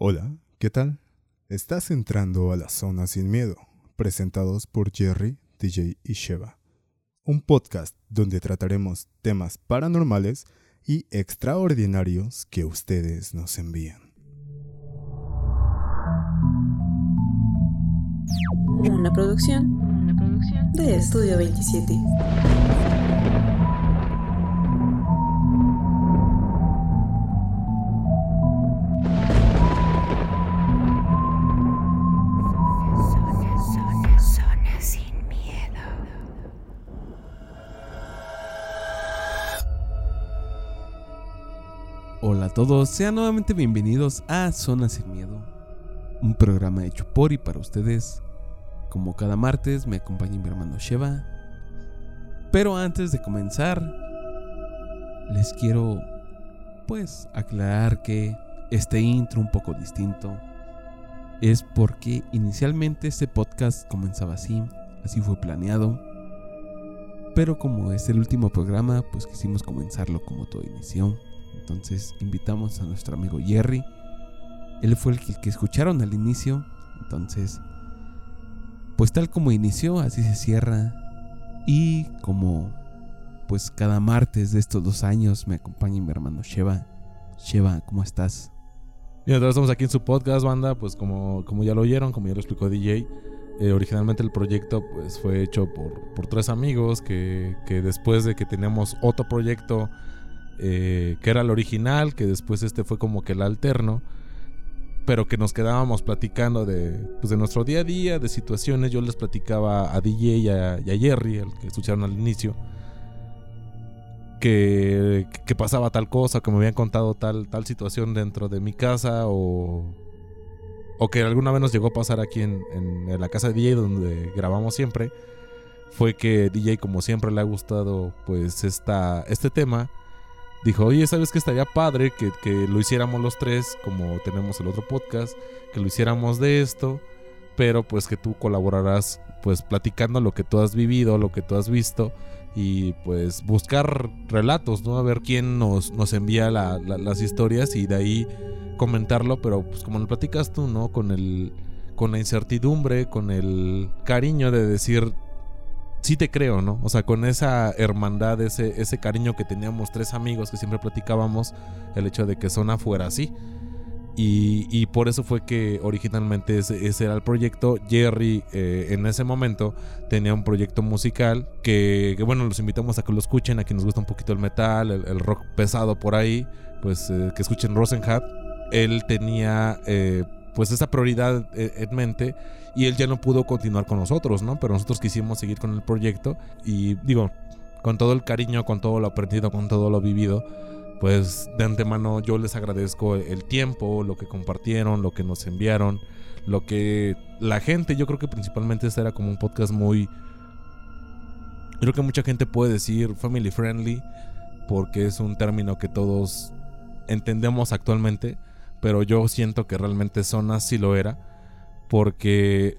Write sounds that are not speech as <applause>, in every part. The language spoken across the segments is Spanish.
Hola, ¿qué tal? Estás entrando a la Zona Sin Miedo, presentados por Jerry, DJ y Sheva. Un podcast donde trataremos temas paranormales y extraordinarios que ustedes nos envían. Una producción, de Estudio 27. Todos, sean nuevamente bienvenidos a Zona Sin Miedo, un programa hecho por y para ustedes. Como cada martes me acompaña mi hermano Sheva. Pero antes de comenzar, les quiero pues aclarar que este intro un poco distinto es porque inicialmente este podcast comenzaba así, así fue planeado. Pero como es el último programa, pues quisimos comenzarlo como todo inició. Entonces invitamos a nuestro amigo Jerry. Él fue el que, escucharon al inicio. Entonces, pues tal como inició, así se cierra. Y como pues cada martes de estos dos años me acompaña mi hermano Sheva. Sheva, ¿cómo estás? Y entonces estamos aquí en su podcast, banda, pues como, como ya lo oyeron, como ya lo explicó DJ, eh, originalmente el proyecto pues fue hecho por, por tres amigos que, que después de que teníamos otro proyecto eh, que era el original, que después este fue como que el alterno, pero que nos quedábamos platicando de, pues, de nuestro día a día, de situaciones, yo les platicaba a DJ y a, Jerry, el que escucharon al inicio, que, que pasaba tal cosa, que me habían contado tal, tal situación dentro de mi casa o, o que alguna vez nos llegó a pasar aquí en, en- en la casa de DJ donde grabamos siempre, fue que DJ como siempre le ha gustado pues esta, este tema, dijo, oye, ¿sabes que estaría padre que, que lo hiciéramos los tres como tenemos el otro podcast, que lo hiciéramos de esto, pero pues que tú colaborarás pues platicando lo que tú has vivido, lo que tú has visto y pues buscar relatos, ¿no? A ver quién nos, nos envía la- la- las historias y de ahí comentarlo, pero pues como lo platicas tú, ¿no? Con el con la incertidumbre, con el cariño de decir sí te creo, ¿no? O sea, con esa hermandad, ese ese cariño que teníamos tres amigos que siempre platicábamos, el hecho de que Zona fuera así. Y, y por eso fue que originalmente ese, ese era el proyecto. Jerry eh, en ese momento tenía un proyecto musical que, bueno, los invitamos a que lo escuchen, a quien nos gusta un poquito el metal, el, rock pesado por ahí, pues eh, que escuchen Rosenhat. Él tenía eh, pues esa prioridad en mente y él ya no pudo continuar con nosotros, ¿no? Pero nosotros quisimos seguir con el proyecto y digo, con todo el cariño, con todo lo aprendido, con todo lo vivido, pues de antemano yo les agradezco el tiempo, lo que compartieron, lo que nos enviaron, lo que la gente, yo creo que principalmente este era como un podcast muy... Creo que mucha gente puede decir family friendly, porque es un término que todos entendemos actualmente, pero yo siento que realmente Zona sí lo era, porque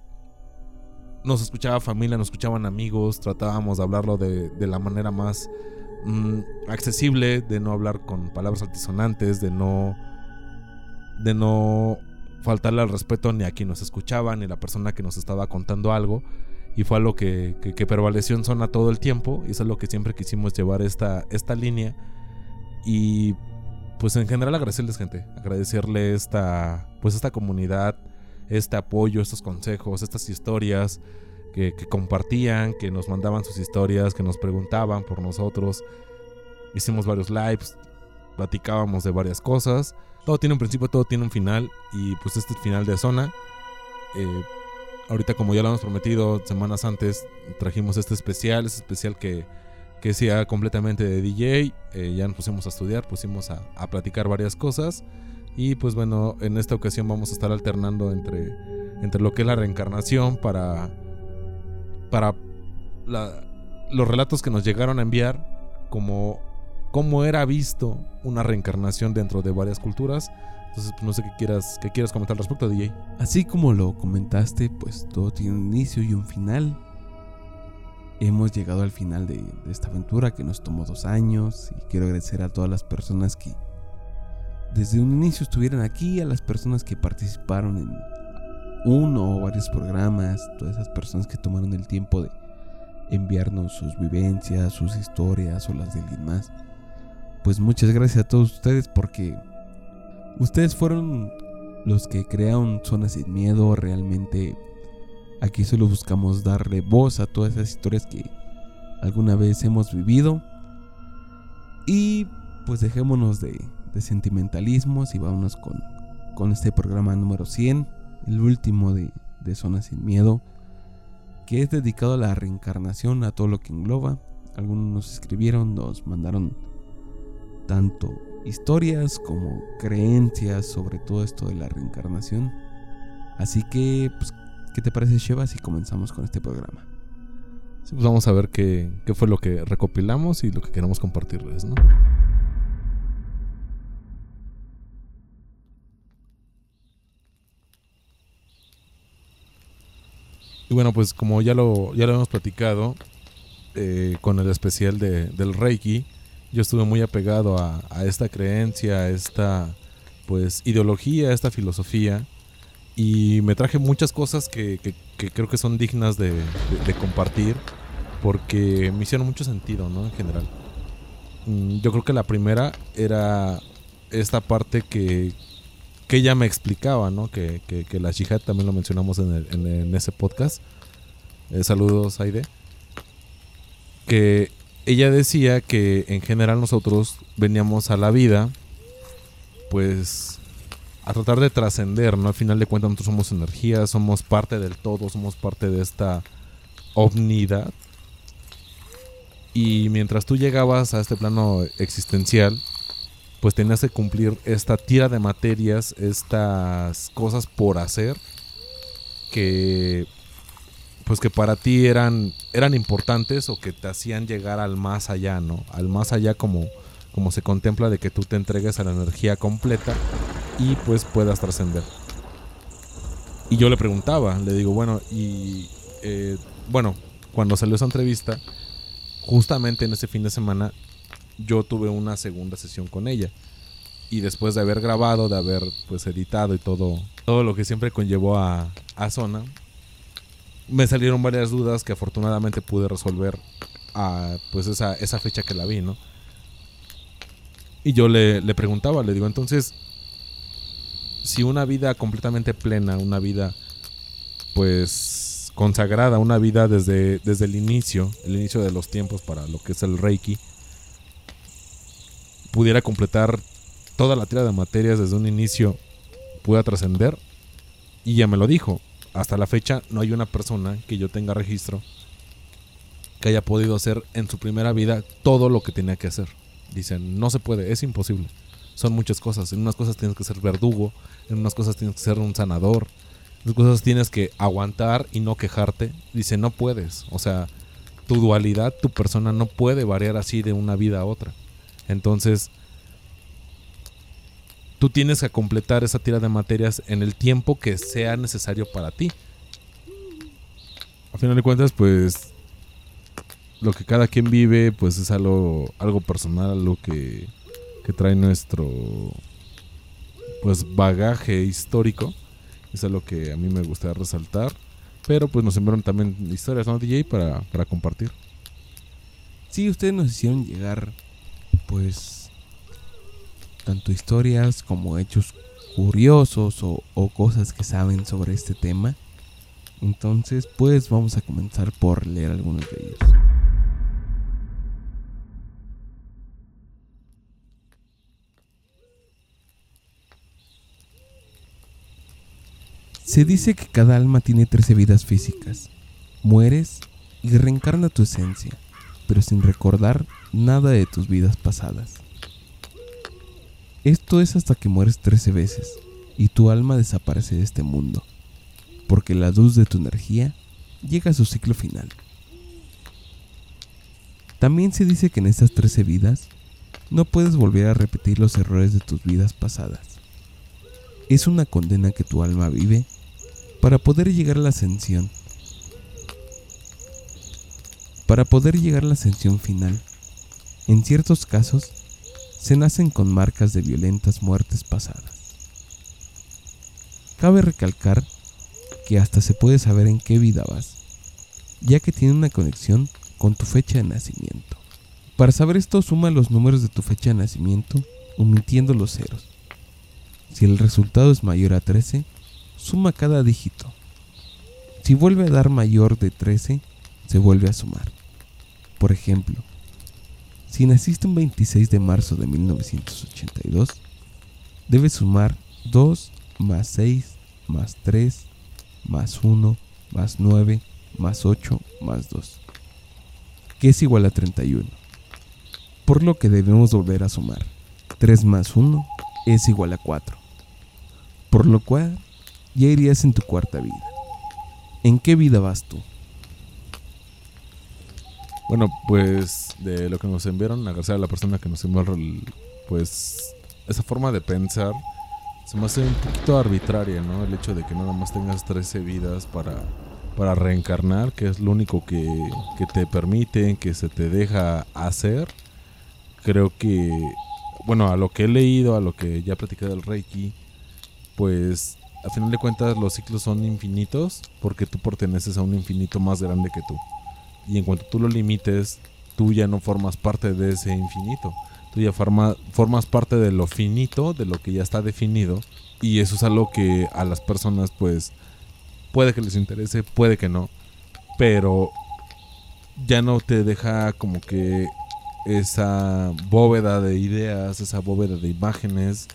nos escuchaba familia, nos escuchaban amigos, tratábamos de hablarlo de, de la manera más mm, accesible, de no hablar con palabras altisonantes, de no de no faltarle al respeto ni a quien nos escuchaba, ni a la persona que nos estaba contando algo. Y fue algo que, que, que prevaleció en zona todo el tiempo. Y eso es lo que siempre quisimos llevar esta, esta línea. Y pues en general agradecerles gente. Agradecerle esta, pues esta comunidad, este apoyo, estos consejos, estas historias que, compartían, que nos mandaban sus historias, que nos preguntaban por nosotros. Hicimos varios lives, platicábamos de varias cosas. Todo tiene un principio, todo tiene un final. Y pues este final de zona. Eh, ahorita como ya lo hemos prometido semanas antes, trajimos este especial, este especial que, que sea completamente de DJ. Eh, ya nos pusimos a estudiar, pusimos a platicar varias cosas. Y pues bueno, en esta ocasión vamos a estar alternando entre, entre lo que es la reencarnación para, para los relatos que nos llegaron a enviar, como cómo era visto una reencarnación dentro de varias culturas. Entonces, pues, no sé qué quieras, qué quieras comentar al respecto, DJ. Así como lo comentaste, pues todo tiene un inicio y un final. Hemos llegado al final de esta aventura que nos tomó dos años y quiero agradecer a todas las personas que desde un inicio estuvieran aquí, a las personas que participaron en uno o varios programas, todas esas personas que tomaron el tiempo de enviarnos sus vivencias, sus historias o las de alguien más. Pues muchas gracias a todos ustedes porque ustedes fueron los que crearon Zona Sin Miedo. Realmente aquí solo buscamos darle voz a todas esas historias que alguna vez hemos vivido. Y pues dejémonos de, de sentimentalismos y vámonos con, con este programa número 100, el último de, de Zona Sin Miedo, que es dedicado a la reencarnación, a todo lo que engloba. Algunos nos escribieron, nos mandaron tanto historias como creencias sobre todo esto de la reencarnación. Así que, pues, ¿qué te parece, Sheva, si comenzamos con este programa? Sí, pues vamos a ver qué, qué fue lo que recopilamos y lo que queremos compartirles, ¿no? Y bueno, pues como ya lo, ya lo hemos platicado eh, con el especial de, del Reiki, yo estuve muy apegado a, esta creencia, a esta pues ideología, a esta filosofía. Y me traje muchas cosas que, que, creo que son dignas de, de, de, compartir porque me hicieron mucho sentido, ¿no? En general. Mm, yo creo que la primera era esta parte que, que ella me explicaba, ¿no? Que, que, la jihad también lo mencionamos en, en ese podcast. Eh, saludos, Aide. Que ella decía que en general nosotros veníamos a la vida, pues, a tratar de trascender, ¿no? Al final de cuentas nosotros somos energía, somos parte del todo, somos parte de esta omnidad. Y mientras tú llegabas a este plano existencial, pues tenías que cumplir esta tira de materias, estas cosas por hacer que pues que para ti eran eran importantes o que te hacían llegar al más allá, ¿no? Al más allá como como se contempla de que tú te entregues a la energía completa y pues puedas trascender. Y yo le preguntaba, le digo, bueno, y eh, bueno, cuando salió esa entrevista, justamente en ese fin de semana yo tuve una segunda sesión con ella. Y después de haber grabado, de haber pues editado y todo, todo lo que siempre conllevó a, a Zona, me salieron varias dudas que afortunadamente pude resolver a pues esa, esa fecha que la vi, ¿no? Y yo le, le preguntaba, le digo, entonces, si una vida completamente plena, una vida pues consagrada, una vida desde, desde el inicio, el inicio de los tiempos para lo que es el Reiki, pudiera completar toda la tira de materias desde un inicio, pueda trascender. Y ya me lo dijo. Hasta la fecha no hay una persona que yo tenga registro que haya podido hacer en su primera vida todo lo que tenía que hacer. Dicen, no se puede, es imposible. Son muchas cosas. En unas cosas tienes que ser verdugo, en unas cosas tienes que ser un sanador, en otras cosas tienes que aguantar y no quejarte. Dice, no puedes. O sea, tu dualidad, tu persona no puede variar así de una vida a otra. Entonces, tú tienes que completar esa tira de materias en el tiempo que sea necesario para ti. A final de cuentas, pues lo que cada quien vive, pues es algo, algo personal, algo que, que trae nuestro pues bagaje histórico. Es algo que a mí me gustaría resaltar. Pero pues nos enviaron también historias, ¿no, DJ? Para, para compartir. Sí, ustedes nos hicieron llegar, pues, tanto historias como hechos curiosos o, o, cosas que saben sobre este tema. Entonces, pues vamos a comenzar por leer algunos de ellos. Se dice que cada alma tiene 13 vidas físicas. Mueres y reencarna tu esencia, pero sin recordar nada de tus vidas pasadas. Esto es hasta que mueres 13 veces y tu alma desaparece de este mundo, porque la luz de tu energía llega a su ciclo final. También se dice que en estas 13 vidas no puedes volver a repetir los errores de tus vidas pasadas. Es una condena que tu alma vive para poder llegar a la ascensión. Para poder llegar a la ascensión final, en ciertos casos, se nacen con marcas de violentas muertes pasadas. Cabe recalcar que hasta se puede saber en qué vida vas, ya que tiene una conexión con tu fecha de nacimiento. Para saber esto, suma los números de tu fecha de nacimiento, omitiendo los ceros. Si el resultado es mayor a 13, suma cada dígito. Si vuelve a dar mayor de 13, se vuelve a sumar. Por ejemplo, si naciste un 26 de marzo de 1982, debes sumar 2 más 6 más 3 más 1 más 9 más 8 más 2, que es igual a 31. Por lo que debemos volver a sumar. 3 más 1 es igual a 4. Por lo cual ya irías en tu cuarta vida. ¿En qué vida vas tú? Bueno, pues de lo que nos enviaron, a la persona que nos envió, pues esa forma de pensar se me hace un poquito arbitraria, ¿no? El hecho de que nada más tengas 13 vidas para, para reencarnar, que es lo único que, que te permiten, que se te deja hacer. Creo que, bueno, a lo que he leído, a lo que ya platicé del Reiki, pues a final de cuentas los ciclos son infinitos porque tú perteneces a un infinito más grande que tú. Y en cuanto tú lo limites, tú ya no formas parte de ese infinito. Tú ya forma- formas parte de lo finito, de lo que ya está definido. Y eso es algo que a las personas, pues, puede que les interese, puede que no. Pero ya no te deja como que esa bóveda de ideas, esa bóveda de imágenes,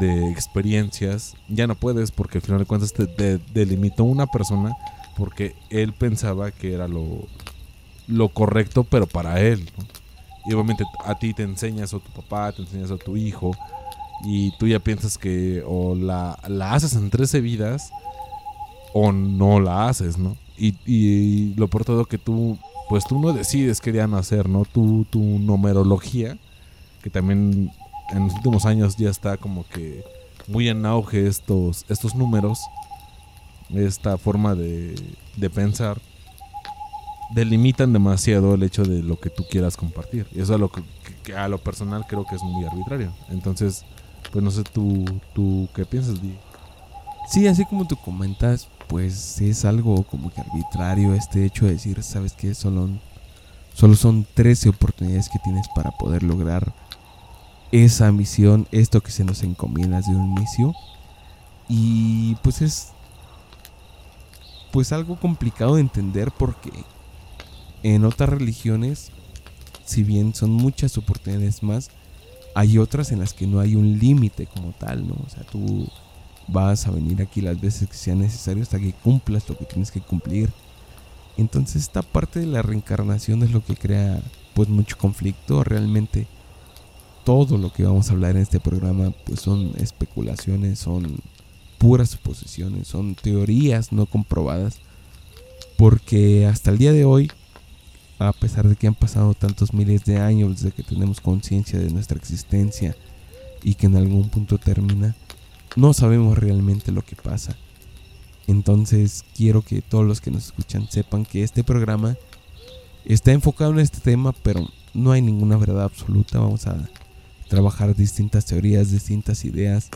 de experiencias. Ya no puedes porque al final de cuentas te de- delimitó una persona porque él pensaba que era lo, lo correcto, pero para él. Y obviamente a ti te enseñas a tu papá, te enseñas a tu hijo, y tú ya piensas que o la, la haces en 13 vidas o no la haces, ¿no? Y, y lo por todo que tú, pues tú no decides qué día nacer, ¿no? Tu, tu numerología, que también en los últimos años ya está como que muy en auge estos, estos números, esta forma de, de pensar, delimitan demasiado el hecho de lo que tú quieras compartir. Y eso es lo que, que a lo personal creo que es muy arbitrario. Entonces, pues no sé tú, tú qué piensas, Di. Sí, así como tú comentas, pues es algo como que arbitrario este hecho de decir, ¿sabes qué? Solo, solo son 13 oportunidades que tienes para poder lograr esa misión, esto que se nos encomienda desde un inicio. Y pues es pues algo complicado de entender porque en otras religiones, si bien son muchas oportunidades más, hay otras en las que no hay un límite como tal, ¿no? O sea, tú vas a venir aquí las veces que sea necesario hasta que cumplas lo que tienes que cumplir. Entonces esta parte de la reencarnación es lo que crea pues mucho conflicto. Realmente todo lo que vamos a hablar en este programa pues son especulaciones, son puras suposiciones, son teorías no comprobadas. Porque hasta el día de hoy, a pesar de que han pasado tantos miles de años desde que tenemos conciencia de nuestra existencia y que en algún punto termina, no sabemos realmente lo que pasa. Entonces quiero que todos los que nos escuchan sepan que este programa está enfocado en este tema, pero no hay ninguna verdad absoluta. Vamos a trabajar distintas teorías, distintas ideas,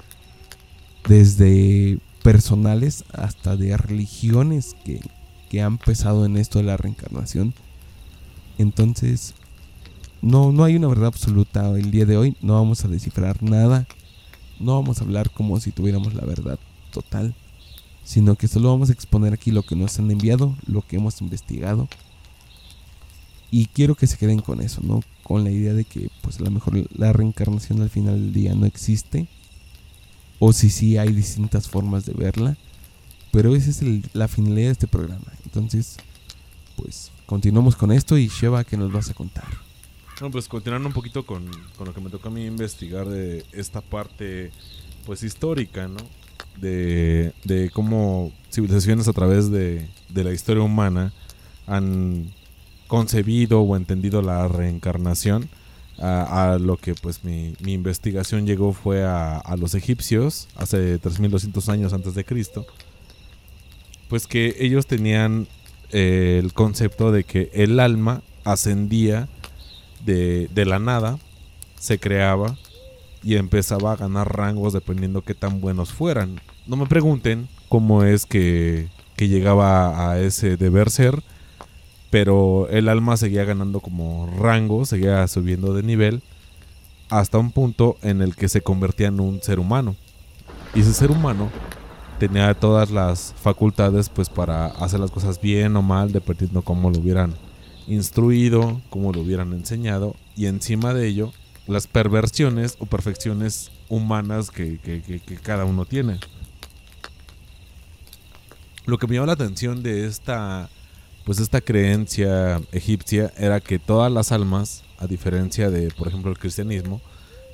desde personales hasta de religiones que, que han pesado en esto de la reencarnación. Entonces, no, no hay una verdad absoluta el día de hoy. No vamos a descifrar nada. No vamos a hablar como si tuviéramos la verdad total. Sino que solo vamos a exponer aquí lo que nos han enviado, lo que hemos investigado. Y quiero que se queden con eso, ¿no? Con la idea de que pues a lo mejor la reencarnación al final del día no existe. O si sí hay distintas formas de verla. Pero esa es la finalidad de este programa. Entonces, pues continuamos con esto y Sheva, ¿qué nos vas a contar? Bueno, pues continuando un poquito con, con lo que me tocó a mí investigar de esta parte, pues histórica, ¿no? De, de cómo civilizaciones a través de, de la historia humana han concebido o entendido la reencarnación. A, lo que pues mi, mi investigación llegó fue a, a los egipcios hace 3200 años antes de Cristo. Pues que ellos tenían eh, el concepto de que el alma ascendía de, de la nada, se creaba y empezaba a ganar rangos dependiendo qué tan buenos fueran. No me pregunten cómo es que, que llegaba a ese deber ser, pero el alma seguía ganando como rango, seguía subiendo de nivel hasta un punto en el que se convertía en un ser humano. Y ese ser humano tenía todas las facultades pues para hacer las cosas bien o mal, dependiendo cómo lo hubieran instruido, cómo lo hubieran enseñado, y encima de ello, las perversiones o perfecciones humanas que, que- cada uno tiene. Lo que me llamó la atención de esta, pues esta creencia egipcia era que todas las almas, a diferencia de, por ejemplo, el cristianismo,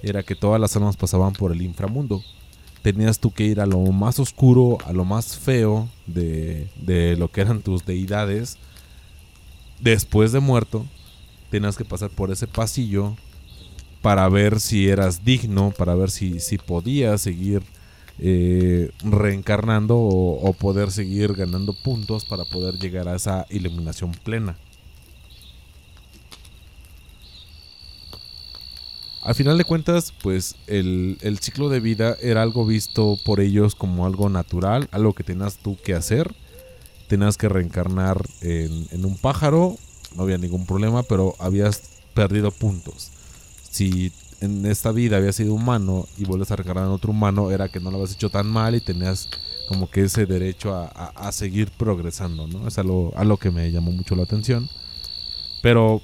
era que todas las almas pasaban por el inframundo. Tenías tú que ir a lo más oscuro, a lo más feo de, de lo que eran tus deidades. Después de muerto, tenías que pasar por ese pasillo para ver si eras digno, para ver si, si podías seguir eh, reencarnando o, o poder seguir ganando puntos para poder llegar a esa iluminación plena. Al final de cuentas, pues el, el ciclo de vida era algo visto por ellos como algo natural, algo que tenías tú que hacer. Tenías que reencarnar en, en un pájaro, no había ningún problema, pero habías perdido puntos. Si en esta vida habías sido humano y vuelves a reencarnar en otro humano, era que no lo habías hecho tan mal y tenías como que ese derecho a, a- seguir progresando, ¿no? Es algo, algo que me llamó mucho la atención. Pero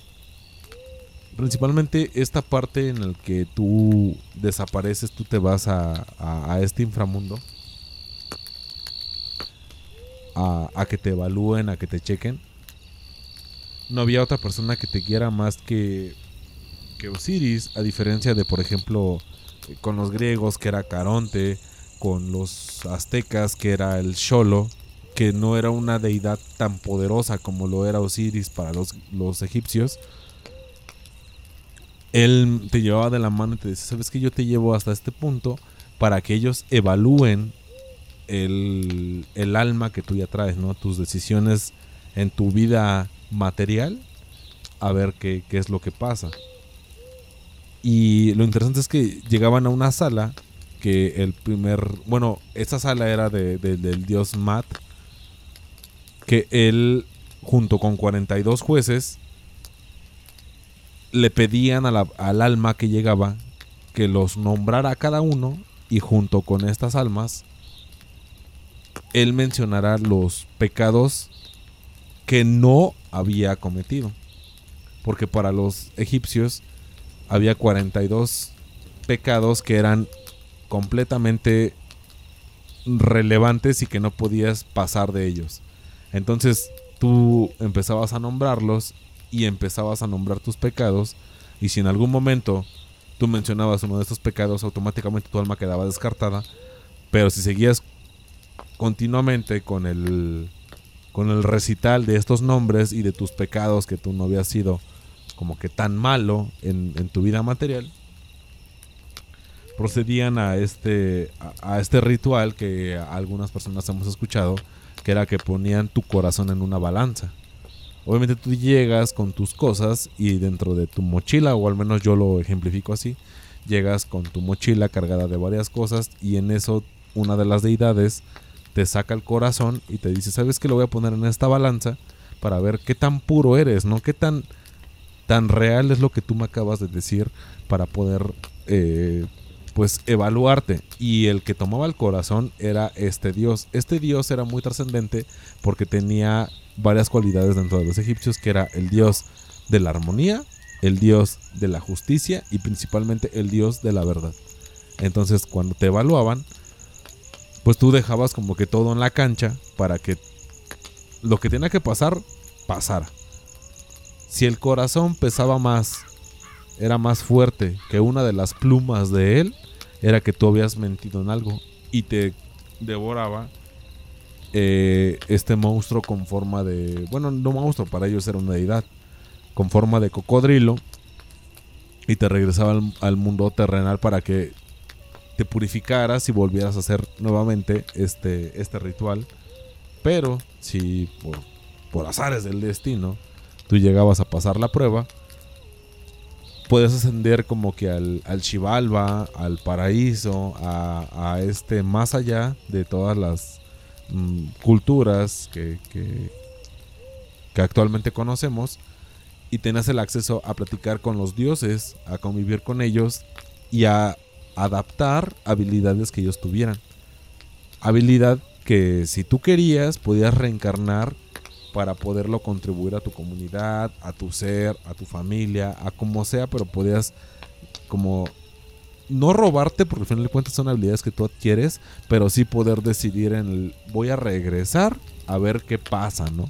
principalmente esta parte en el que tú desapareces, tú te vas a, a- a este inframundo. A, a que te evalúen, a que te chequen. No había otra persona que te quiera más que, que Osiris, a diferencia de, por ejemplo, eh, con los griegos, que era Caronte, con los aztecas, que era el Xolo, que no era una deidad tan poderosa como lo era Osiris para los, los egipcios. Él te llevaba de la mano y te decía, ¿sabes que Yo te llevo hasta este punto para que ellos evalúen el, el alma que tú ya traes, ¿no? Tus decisiones en tu vida material, a ver qué, qué es lo que pasa. Y lo interesante es que llegaban a una sala que el primer, bueno, esta sala era de- de- del dios Mat, que él, junto con 42 jueces, le pedían al alma que llegaba que los nombrara cada uno y junto con estas almas, él mencionara los pecados que no había cometido. Porque para los egipcios había 42 pecados que eran completamente relevantes y que no podías pasar de ellos. Entonces tú empezabas a nombrarlos y empezabas a nombrar tus pecados y si en algún momento tú mencionabas uno de estos pecados automáticamente tu alma quedaba descartada, pero si seguías continuamente con el con el recital de estos nombres y de tus pecados que tú no habías sido como que tan malo en, tu vida material, procedían a este, a este ritual que algunas personas hemos escuchado, que era que ponían tu corazón en una balanza. Obviamente tú llegas con tus cosas y dentro de tu mochila, o al menos yo lo ejemplifico así, llegas con tu mochila cargada de varias cosas y en eso una de las deidades te saca el corazón y te dice, ¿sabes qué lo voy a poner en esta balanza para ver qué tan puro eres, ¿no? ¿Qué tan, tan real es lo que tú me acabas de decir para poder, eh, pues, evaluarte? Y el que tomaba el corazón era este dios. Este dios era muy trascendente porque tenía varias cualidades dentro de los egipcios, que era el dios de la armonía, el dios de la justicia y principalmente el dios de la verdad. Entonces, cuando te evaluaban, pues tú dejabas como que todo en la cancha para que lo que tenía que pasar, pasara. Si el corazón pesaba más, era más fuerte que una de las plumas de él, era que tú habías mentido en algo y te devoraba eh, este monstruo con forma de... Bueno, no monstruo, para ellos era una deidad, con forma de cocodrilo y te regresaba al, al mundo terrenal para que te purificaras y volvieras a hacer nuevamente este, este ritual. Pero si por, por azares del destino tú llegabas a pasar la prueba, puedes ascender como que al, al al paraíso, a, este más allá de todas las mm, culturas que, que, que actualmente conocemos y tenés el acceso a platicar con los dioses, a convivir con ellos y a adaptar habilidades que ellos tuvieran. Habilidad que si tú querías podías reencarnar para poderlo contribuir a tu comunidad, a tu ser, a tu familia, a como sea, pero podías como no robarte, porque al final de cuentas son habilidades que tú adquieres, pero sí poder decidir en el voy a regresar a ver qué pasa, ¿no?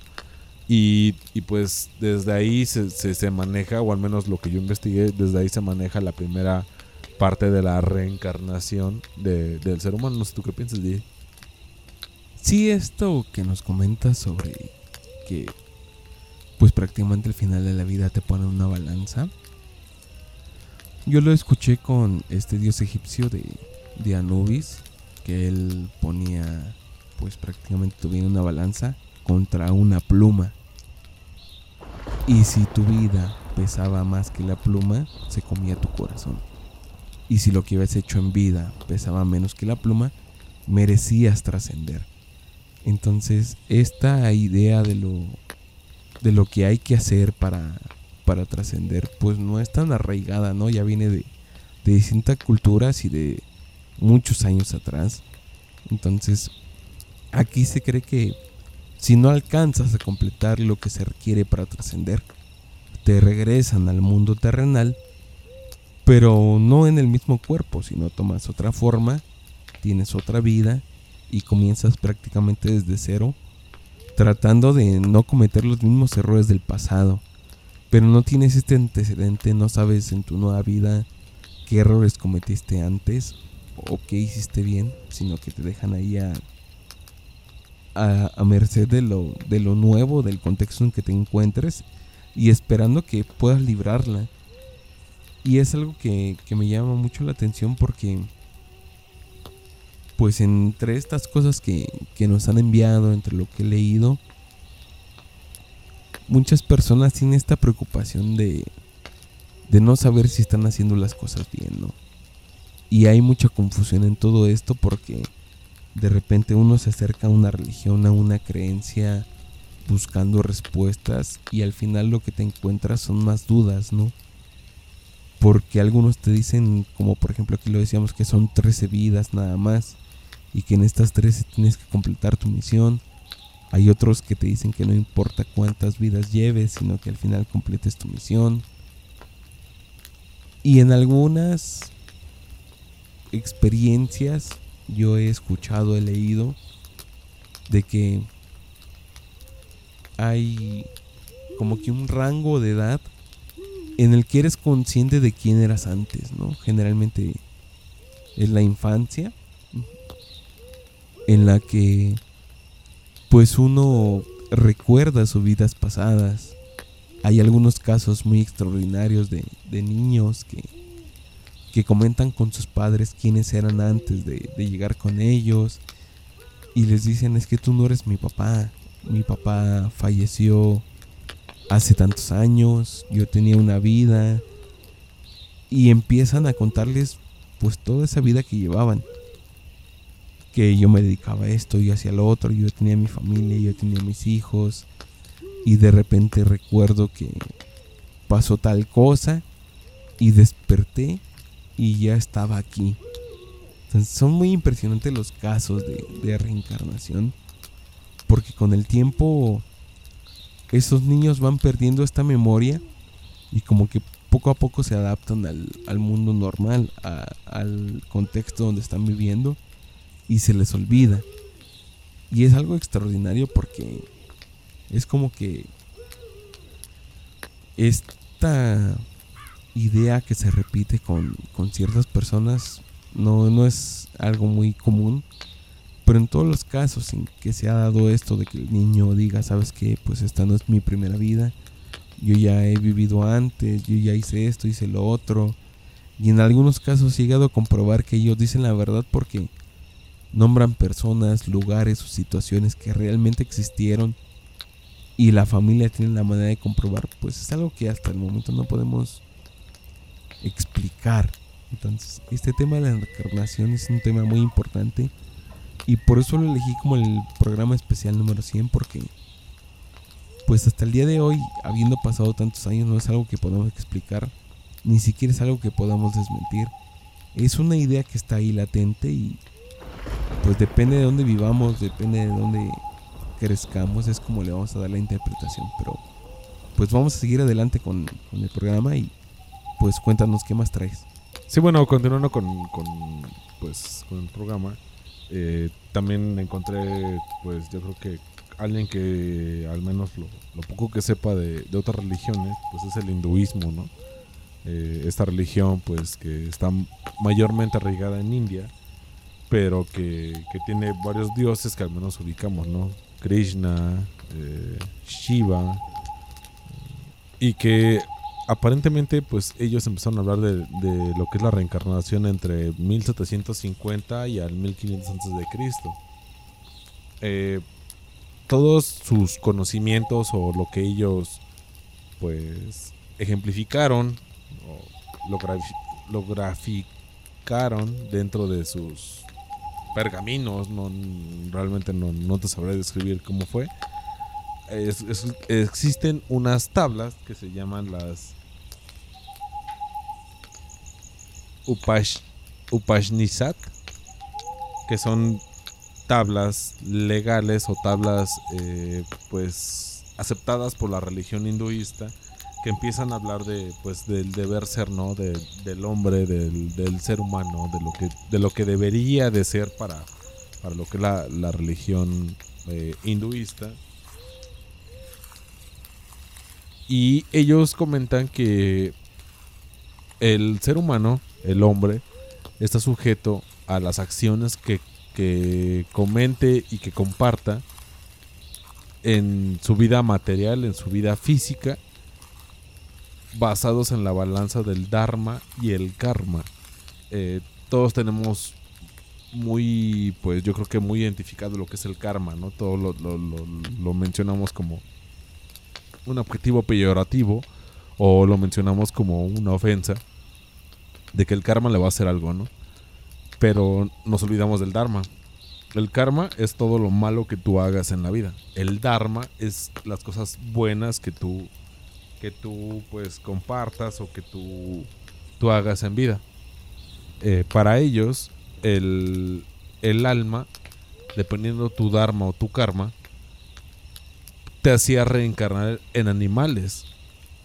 Y, y pues desde ahí se, se, maneja, o al menos lo que yo investigué, desde ahí se maneja la primera parte de la reencarnación de- del ser humano. No sé tú qué piensas, DJ. Sí, esto que nos comentas sobre que pues prácticamente al final de la vida te ponen una balanza. Yo lo escuché con este dios egipcio de, Anubis, que él ponía pues prácticamente tuviera una balanza contra una pluma. Y si tu vida pesaba más que la pluma, se comía tu corazón. Y si lo que habías hecho en vida pesaba menos que la pluma, merecías trascender. Entonces, esta idea de lo, de lo que hay que hacer para, para trascender, pues no es tan arraigada, ¿no? Ya viene de, de distintas culturas y de muchos años atrás. Entonces, aquí se cree que si no alcanzas a completar lo que se requiere para trascender, te regresan al mundo terrenal, pero no en el mismo cuerpo, sino tomas otra forma, tienes otra vida y comienzas prácticamente desde cero, tratando de no cometer los mismos errores del pasado. Pero no tienes este antecedente, no sabes en tu nueva vida qué errores cometiste antes o qué hiciste bien, sino que te dejan ahí a, a, a merced de lo, de lo nuevo, del contexto en que te encuentres y esperando que puedas librarla. Y es algo que, que me llama mucho la atención porque pues entre estas cosas que, que nos han enviado, entre lo que he leído, muchas personas tienen esta preocupación de, de no saber si están haciendo las cosas bien, ¿no? Y hay mucha confusión en todo esto porque de repente uno se acerca a una religión, a una creencia, buscando respuestas y al final lo que te encuentras son más dudas, ¿no? Porque algunos te dicen, como por ejemplo aquí lo decíamos, que son 13 vidas nada más y que en estas 13 tienes que completar tu misión. Hay otros que te dicen que no importa cuántas vidas lleves, sino que al final completes tu misión. Y en algunas experiencias yo he escuchado, he leído de que hay como que un rango de edad en el que eres consciente de quién eras antes, ¿no? Generalmente es la infancia en la que pues uno recuerda sus vidas pasadas. Hay algunos casos muy extraordinarios de, de niños que, que comentan con sus padres quiénes eran antes de, llegar con ellos y les dicen es que tú no eres mi papá, mi papá falleció hace tantos años, yo tenía una vida y empiezan a contarles pues toda esa vida que llevaban. Que yo me dedicaba a esto, yo hacía lo otro, yo tenía mi familia, yo tenía mis hijos y de repente recuerdo que pasó tal cosa y desperté y ya estaba aquí. Son muy impresionantes los casos de, reencarnación porque con el tiempo esos niños van perdiendo esta memoria y como que poco a poco se adaptan al, mundo normal, al contexto donde están viviendo y se les olvida. Y es algo extraordinario porque es como que esta idea que se repite con, con ciertas personas no, no es algo muy común. Pero en todos los casos en que se ha dado esto de que el niño diga, sabes que pues esta no es mi primera vida, yo ya he vivido antes, yo ya hice esto, hice lo otro. Y en algunos casos he llegado a comprobar que ellos dicen la verdad porque nombran personas, lugares o situaciones que realmente existieron y la familia tiene la manera de comprobar, pues es algo que hasta el momento no podemos explicar. Entonces, este tema de la reencarnación es un tema muy importante y por eso lo elegí como el programa especial número 100 porque pues hasta el día de hoy, habiendo pasado tantos años, no es algo que podamos explicar, ni siquiera es algo que podamos desmentir. Es una idea que está ahí latente y pues depende de dónde vivamos, depende de dónde crezcamos, es como le vamos a dar la interpretación. Pero pues vamos a seguir adelante con, el programa y pues cuéntanos qué más traes. Sí, bueno, continuando con, con, pues, con el programa, eh, también encontré, pues yo creo que alguien que al menos lo, poco que sepa de, de, otras religiones, pues es el hinduismo, ¿no? Eh, esta religión, pues que está mayormente arraigada en India, pero que, que, tiene varios dioses que al menos ubicamos, ¿no? Krishna, eh, Shiva, y que aparentemente pues ellos empezaron a hablar de, de, lo que es la reencarnación entre 1750 y al 1500 antes de Cristo. Eh, todos sus conocimientos o lo que ellos pues ejemplificaron o lo, graf lo graficaron dentro de sus pergaminos, no, realmente no, no te sabré describir cómo fue. Existen unas tablas que se llaman las Upash, que son tablas legales o tablas eh, pues aceptadas por la religión hinduista que empiezan a hablar de pues del deber ser no de, del hombre del, del, ser humano de lo que de lo que debería de ser para para lo que es la, la religión eh, hinduista. Y ellos comentan que el ser humano el hombre está sujeto a las acciones que que comente y que comparta en su vida material, en su vida física, basados en la balanza del Dharma y el Karma. Eh, todos tenemos muy, pues yo creo que muy identificado lo que es el karma, ¿no? Todo lo, lo, lo, lo mencionamos como un objetivo peyorativo o lo mencionamos como una ofensa de que el karma le va a hacer algo, ¿no? Pero nos olvidamos del Dharma. El karma es todo lo malo que tú hagas en la vida. El Dharma es las cosas buenas que tú, que tú pues compartas o que tú, tú hagas en vida. Eh, para ellos, el, el alma, dependiendo tu Dharma o tu karma, te hacía reencarnar en animales.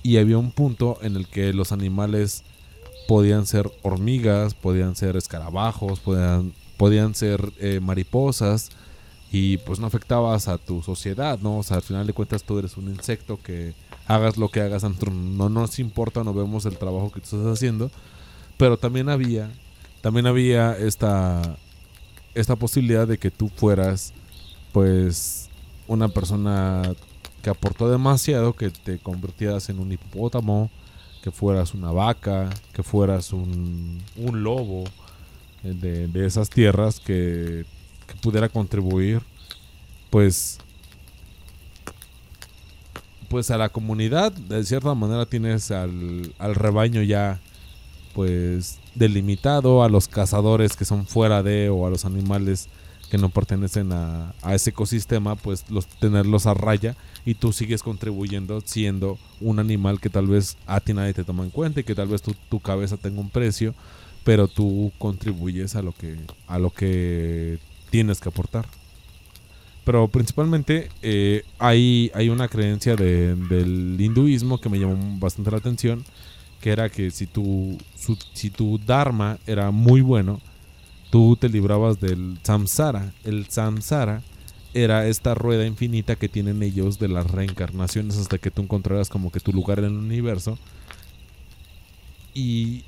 Y había un punto en el que los animales podían ser hormigas, podían ser escarabajos, podían, podían ser eh, mariposas y pues no afectabas a tu sociedad, ¿no? O sea, al final de cuentas tú eres un insecto que hagas lo que hagas, no nos importa, no vemos el trabajo que tú estás haciendo, pero también había, también había esta, esta posibilidad de que tú fueras pues una persona que aportó demasiado, que te convirtieras en un hipopótamo, que fueras una vaca, que fueras un, un lobo de, de, esas tierras que, pudiera contribuir pues pues a la comunidad de cierta manera tienes al, al rebaño ya pues delimitado a los cazadores que son fuera de o a los animales que no pertenecen a, a, ese ecosistema, pues los, tenerlos a raya y tú sigues contribuyendo siendo un animal que tal vez a ti nadie te toma en cuenta y que tal vez tu, tu cabeza tenga un precio, pero tú contribuyes a lo que, a lo que tienes que aportar. Pero principalmente eh, hay, hay una creencia de, del hinduismo que me llamó bastante la atención, que era que si tu, si tu dharma era muy bueno, tú te librabas del samsara. El samsara era esta rueda infinita que tienen ellos de las reencarnaciones hasta que tú encontraras como que tu lugar en el universo. Y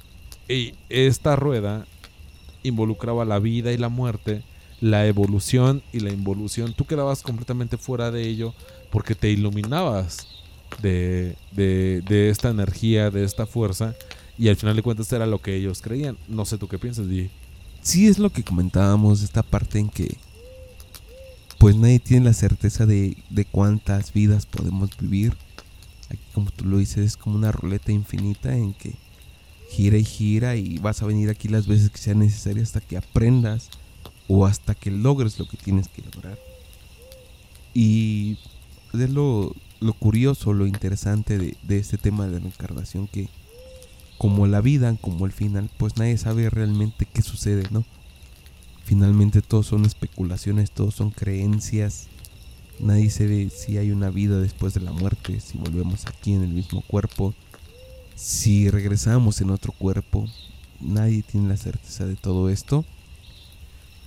esta rueda involucraba la vida y la muerte, la evolución y la involución. Tú quedabas completamente fuera de ello porque te iluminabas de, de, de esta energía, de esta fuerza. Y al final de cuentas era lo que ellos creían. No sé tú qué piensas, Di sí es lo que comentábamos, esta parte en que pues nadie tiene la certeza de, de cuántas vidas podemos vivir. Aquí como tú lo dices, es como una ruleta infinita en que gira y gira y vas a venir aquí las veces que sea necesario hasta que aprendas o hasta que logres lo que tienes que lograr. Y es lo, lo curioso, lo interesante de, de este tema de la reencarnación que como la vida, como el final, pues nadie sabe realmente qué sucede, ¿no? Finalmente todos son especulaciones, todos son creencias. Nadie sabe si hay una vida después de la muerte, si volvemos aquí en el mismo cuerpo, si regresamos en otro cuerpo. Nadie tiene la certeza de todo esto.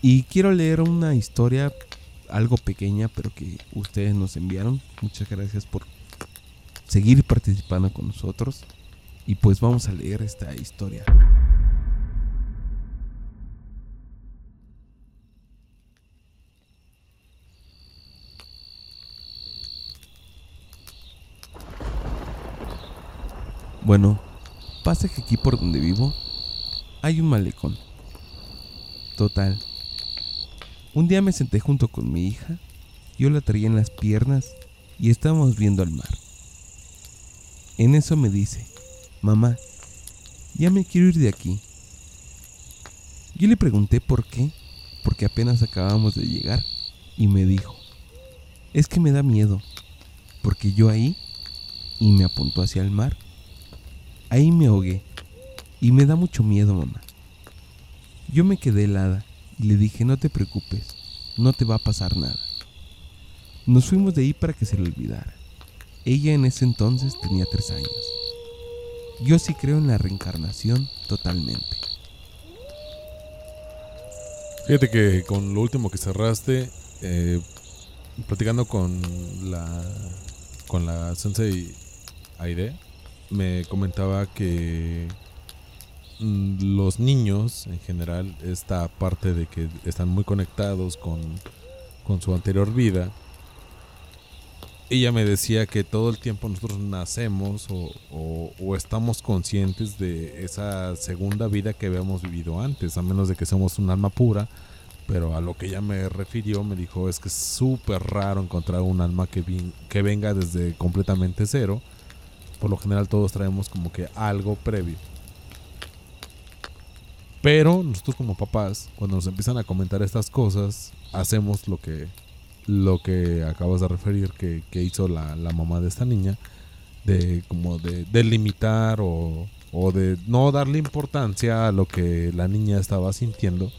Y quiero leer una historia algo pequeña, pero que ustedes nos enviaron. Muchas gracias por seguir participando con nosotros. Y pues vamos a leer esta historia. Bueno, pasa que aquí por donde vivo hay un malecón. Total. Un día me senté junto con mi hija, yo la traía en las piernas y estábamos viendo al mar. En eso me dice, mamá, ya me quiero ir de aquí. Yo le pregunté por qué, porque apenas acabamos de llegar, y me dijo, es que me da miedo, porque yo ahí, y me apuntó hacia el mar, ahí me ahogué, y me da mucho miedo, mamá. Yo me quedé helada y le dije, no te preocupes, no te va a pasar nada. Nos fuimos de ahí para que se le olvidara. Ella en ese entonces tenía tres años. Yo sí creo en la reencarnación totalmente. Fíjate que con lo último que cerraste, eh, platicando con la con la sensei Aide, me comentaba que los niños en general, esta parte de que están muy conectados con, con su anterior vida, ella me decía que todo el tiempo nosotros nacemos o, o- o estamos conscientes de esa segunda vida que habíamos vivido antes, a menos de que somos un alma pura. Pero a lo que ella me refirió, me dijo, es que es súper raro encontrar un alma que, vin- que venga desde completamente cero. Por lo general todos traemos como que algo previo. Pero nosotros como papás, cuando nos empiezan a comentar estas cosas, hacemos lo que, lo que acabas de referir que, que hizo la, la mamá de esta niña, de como de, de limitar o, o de no darle importancia a lo que la niña estaba sintiendo.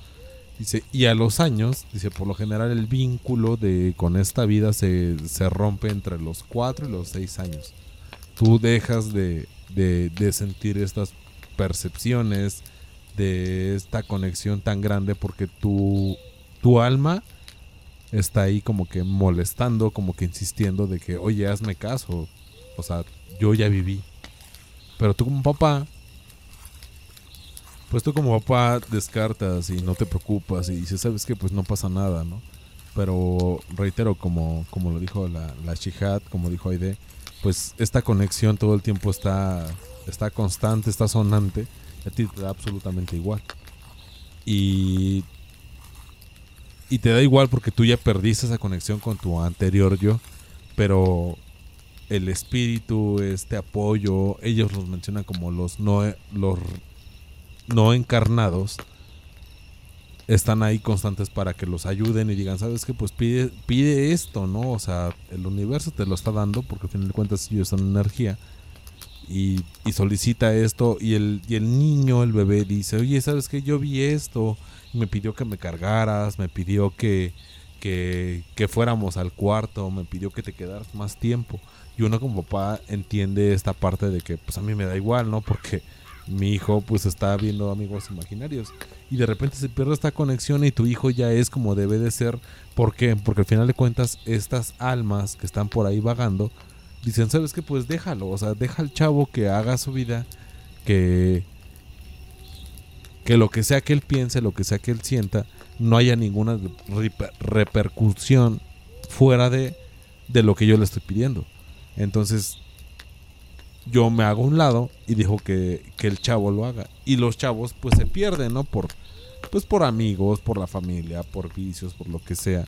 Dice, y a los años, dice, por lo general el vínculo de con esta vida se, se rompe entre los 4 y los 6 años. Tú dejas de, de, de sentir estas percepciones, de esta conexión tan grande porque tu, tu alma está ahí como que molestando, como que insistiendo de que, oye, hazme caso. O sea, yo ya viví. Pero tú como papá, pues tú como papá descartas y no te preocupas y dices, sabes que pues no pasa nada, ¿no? Pero reitero, como, como lo dijo la, la como dijo Aide, pues esta conexión todo el tiempo está, está constante, está sonante, a ti te da absolutamente igual. Y, y te da igual porque tú ya perdiste esa conexión con tu anterior yo, pero el espíritu, este apoyo, ellos los mencionan como los no, los no encarnados, están ahí constantes para que los ayuden y digan, ¿sabes qué? Pues pide, pide esto, ¿no? O sea, el universo te lo está dando porque al final de cuentas ellos son energía y, solicita esto y el, y el niño, el bebé dice, oye, ¿sabes qué? Yo vi esto me pidió que me cargaras, me pidió que, que, que fuéramos al cuarto, me pidió que te quedaras más tiempo. Y uno como papá entiende esta parte de que pues a mí me da igual, ¿no? Porque mi hijo pues está viendo amigos imaginarios y de repente se pierde esta conexión y tu hijo ya es como debe de ser. ¿Por qué? Porque al final de cuentas estas almas que están por ahí vagando dicen, ¿sabes qué? Pues déjalo, o sea, deja al chavo que haga su vida, que que lo que sea que él piense, lo que sea que él sienta, no haya ninguna reper- repercusión fuera de, de lo que yo le estoy pidiendo. Entonces, yo me hago un lado y dijo que, que el chavo lo haga. Y los chavos pues se pierden, ¿no? Por, pues por amigos, por la familia, por vicios, por lo que sea.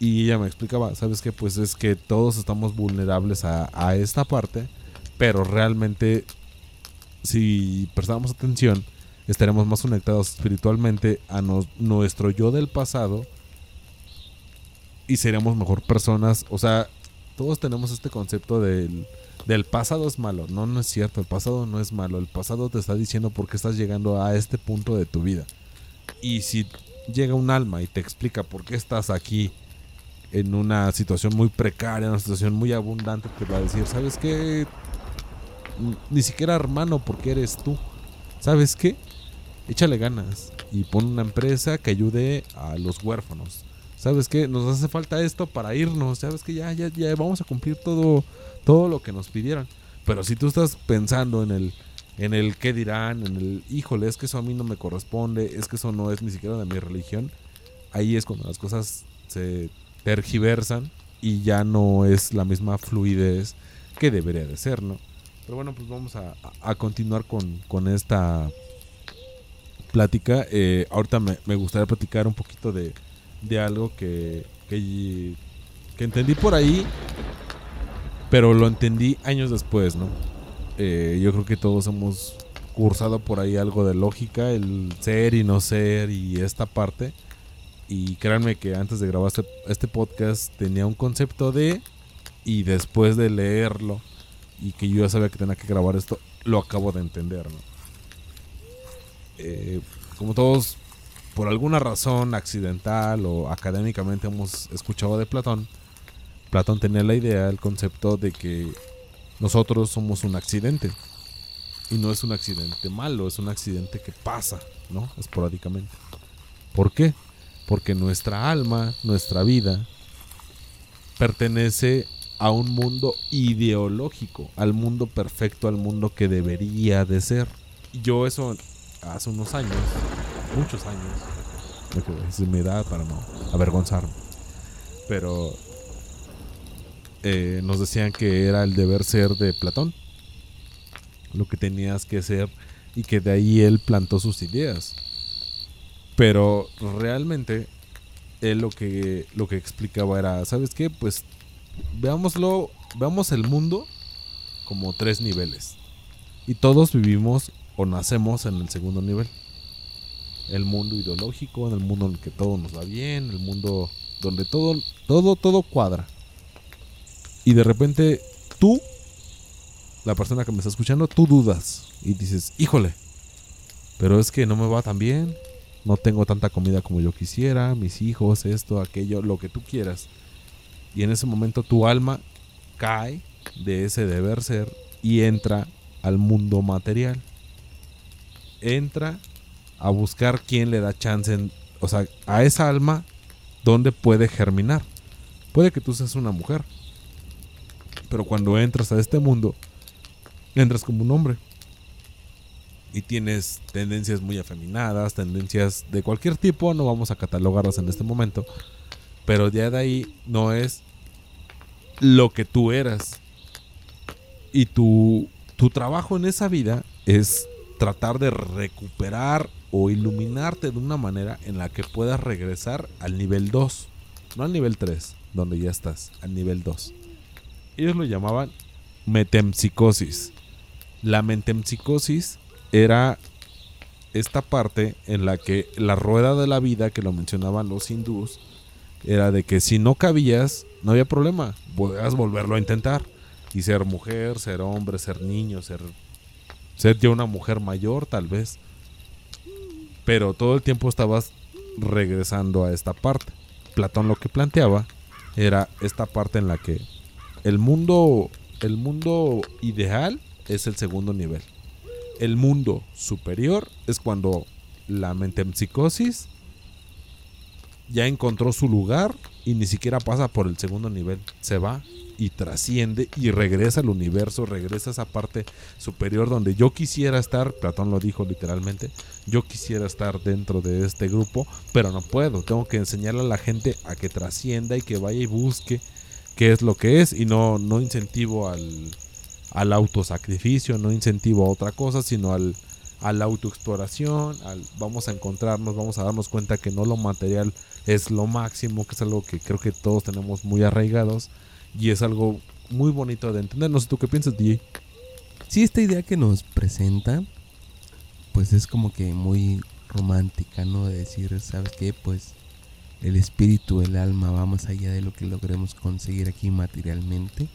Y ella me explicaba, ¿sabes qué? Pues es que todos estamos vulnerables a, a esta parte, pero realmente si prestáramos atención, estaremos más conectados espiritualmente a nuestro yo del pasado y seríamos mejor personas. O sea, todos tenemos este concepto del, del pasado es malo. No, no es cierto, el pasado no es malo. El pasado te está diciendo por qué estás llegando a este punto de tu vida. Y si llega un alma y te explica por qué estás aquí en una situación muy precaria, en una situación muy abundante, te va a decir, ¿sabes qué? Ni siquiera hermano, porque eres tú. ¿Sabes qué? Échale ganas y pon una empresa que ayude a los huérfanos. ¿Sabes qué? Nos hace falta esto para irnos. ¿Sabes qué? Ya, ya, ya vamos a cumplir todo, todo lo que nos pidieron. Pero si tú estás pensando en el, en el qué dirán, en el, híjole, es que eso a mí no me corresponde, es que eso no es ni siquiera de mi religión, ahí es cuando las cosas se tergiversan y ya no es la misma fluidez que debería de ser, ¿no? Pero bueno, pues vamos a, continuar con, esta plática. Eh, ahorita me, gustaría platicar un poquito de, de algo que, que, que entendí por ahí, pero lo entendí años después, ¿no? Eh, yo creo que todos hemos cursado por ahí algo de lógica, el ser y no ser y esta parte. Y créanme que antes de grabar este, este podcast tenía un concepto de... Y después de leerlo y que yo ya sabía que tenía que grabar esto, lo acabo de entender, ¿no? Eh, como todos, por alguna razón accidental o académicamente hemos escuchado de Platón, Platón tenía la idea, el concepto de que nosotros somos un accidente. Y no es un accidente malo, es un accidente que pasa, ¿no? Esporádicamente. ¿Por qué? Porque nuestra alma, nuestra vida, pertenece a un mundo ideológico, al mundo perfecto, al mundo que debería de ser. Yo eso hace unos años, muchos años, decir mi para no avergonzarme, pero eh, nos decían que era el deber ser de Platón, lo que tenías que ser y que de ahí él plantó sus ideas. Pero realmente él lo que lo que explicaba era, ¿sabes qué? Pues veámoslo, veamos el mundo como tres niveles. Y todos vivimos o nacemos en el segundo nivel. El mundo ideológico, en el mundo en el que todo nos va bien, el mundo donde todo todo todo cuadra. Y de repente tú la persona que me está escuchando, tú dudas y dices, "Híjole, pero es que no me va tan bien, no tengo tanta comida como yo quisiera, mis hijos, esto, aquello, lo que tú quieras." Y en ese momento tu alma cae de ese deber ser y entra al mundo material. Entra a buscar quién le da chance, o sea, a esa alma dónde puede germinar. Puede que tú seas una mujer, pero cuando entras a este mundo, entras como un hombre. Y tienes tendencias muy afeminadas, tendencias de cualquier tipo, no vamos a catalogarlas en este momento. Pero ya de ahí no es lo que tú eras. Y tu, tu trabajo en esa vida es tratar de recuperar o iluminarte de una manera en la que puedas regresar al nivel 2. No al nivel 3, donde ya estás, al nivel 2. Ellos lo llamaban metempsicosis. La metempsicosis era esta parte en la que la rueda de la vida, que lo mencionaban los hindús, era de que si no cabías, no había problema, podías volverlo a intentar. Y ser mujer, ser hombre, ser niño, ser, ser ya una mujer mayor tal vez. Pero todo el tiempo estabas regresando a esta parte. Platón lo que planteaba era esta parte en la que el mundo, el mundo ideal es el segundo nivel. El mundo superior es cuando la metempsicosis ya encontró su lugar y ni siquiera pasa por el segundo nivel. Se va y trasciende y regresa al universo, regresa a esa parte superior donde yo quisiera estar, Platón lo dijo literalmente, yo quisiera estar dentro de este grupo, pero no puedo, tengo que enseñarle a la gente a que trascienda y que vaya y busque qué es lo que es y no, no incentivo al, al autosacrificio, no incentivo a otra cosa, sino al, a la autoexploración, al vamos a encontrarnos, vamos a darnos cuenta que no lo material es lo máximo, que es algo que creo que todos tenemos muy arraigados y es algo muy bonito de entender. No sé tú qué piensas, DJ. Sí, esta idea que nos presenta, pues es como que muy romántica, ¿no? De decir, ¿sabes qué? Pues el espíritu, el alma va más allá de lo que logremos conseguir aquí materialmente.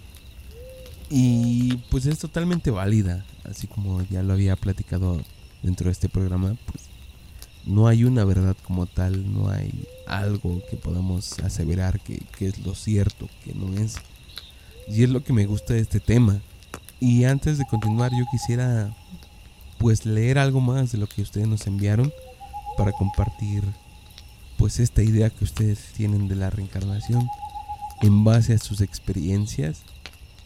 Y pues es totalmente válida, así como ya lo había platicado dentro de este programa, pues no hay una verdad como tal, no hay algo que podamos aseverar que, que es lo cierto, que no es. Y es lo que me gusta de este tema. Y antes de continuar yo quisiera pues leer algo más de lo que ustedes nos enviaron para compartir pues esta idea que ustedes tienen de la reencarnación en base a sus experiencias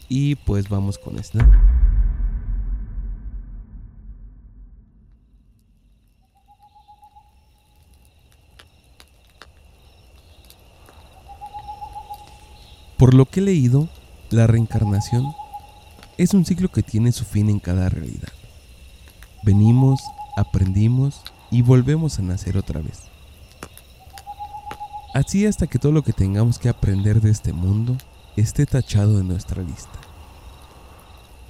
y pues vamos con esta. Por lo que he leído, la reencarnación es un ciclo que tiene su fin en cada realidad. Venimos, aprendimos y volvemos a nacer otra vez. Así hasta que todo lo que tengamos que aprender de este mundo esté tachado de nuestra lista.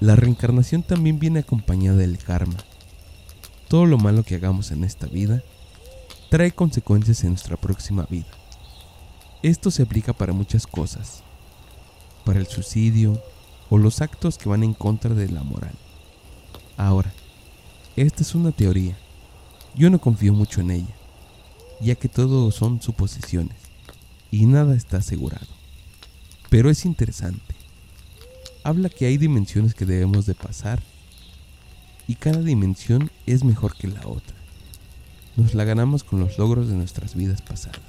La reencarnación también viene acompañada del karma. Todo lo malo que hagamos en esta vida trae consecuencias en nuestra próxima vida. Esto se aplica para muchas cosas, para el suicidio o los actos que van en contra de la moral. Ahora, esta es una teoría. Yo no confío mucho en ella, ya que todo son suposiciones y nada está asegurado. Pero es interesante. Habla que hay dimensiones que debemos de pasar y cada dimensión es mejor que la otra. Nos la ganamos con los logros de nuestras vidas pasadas.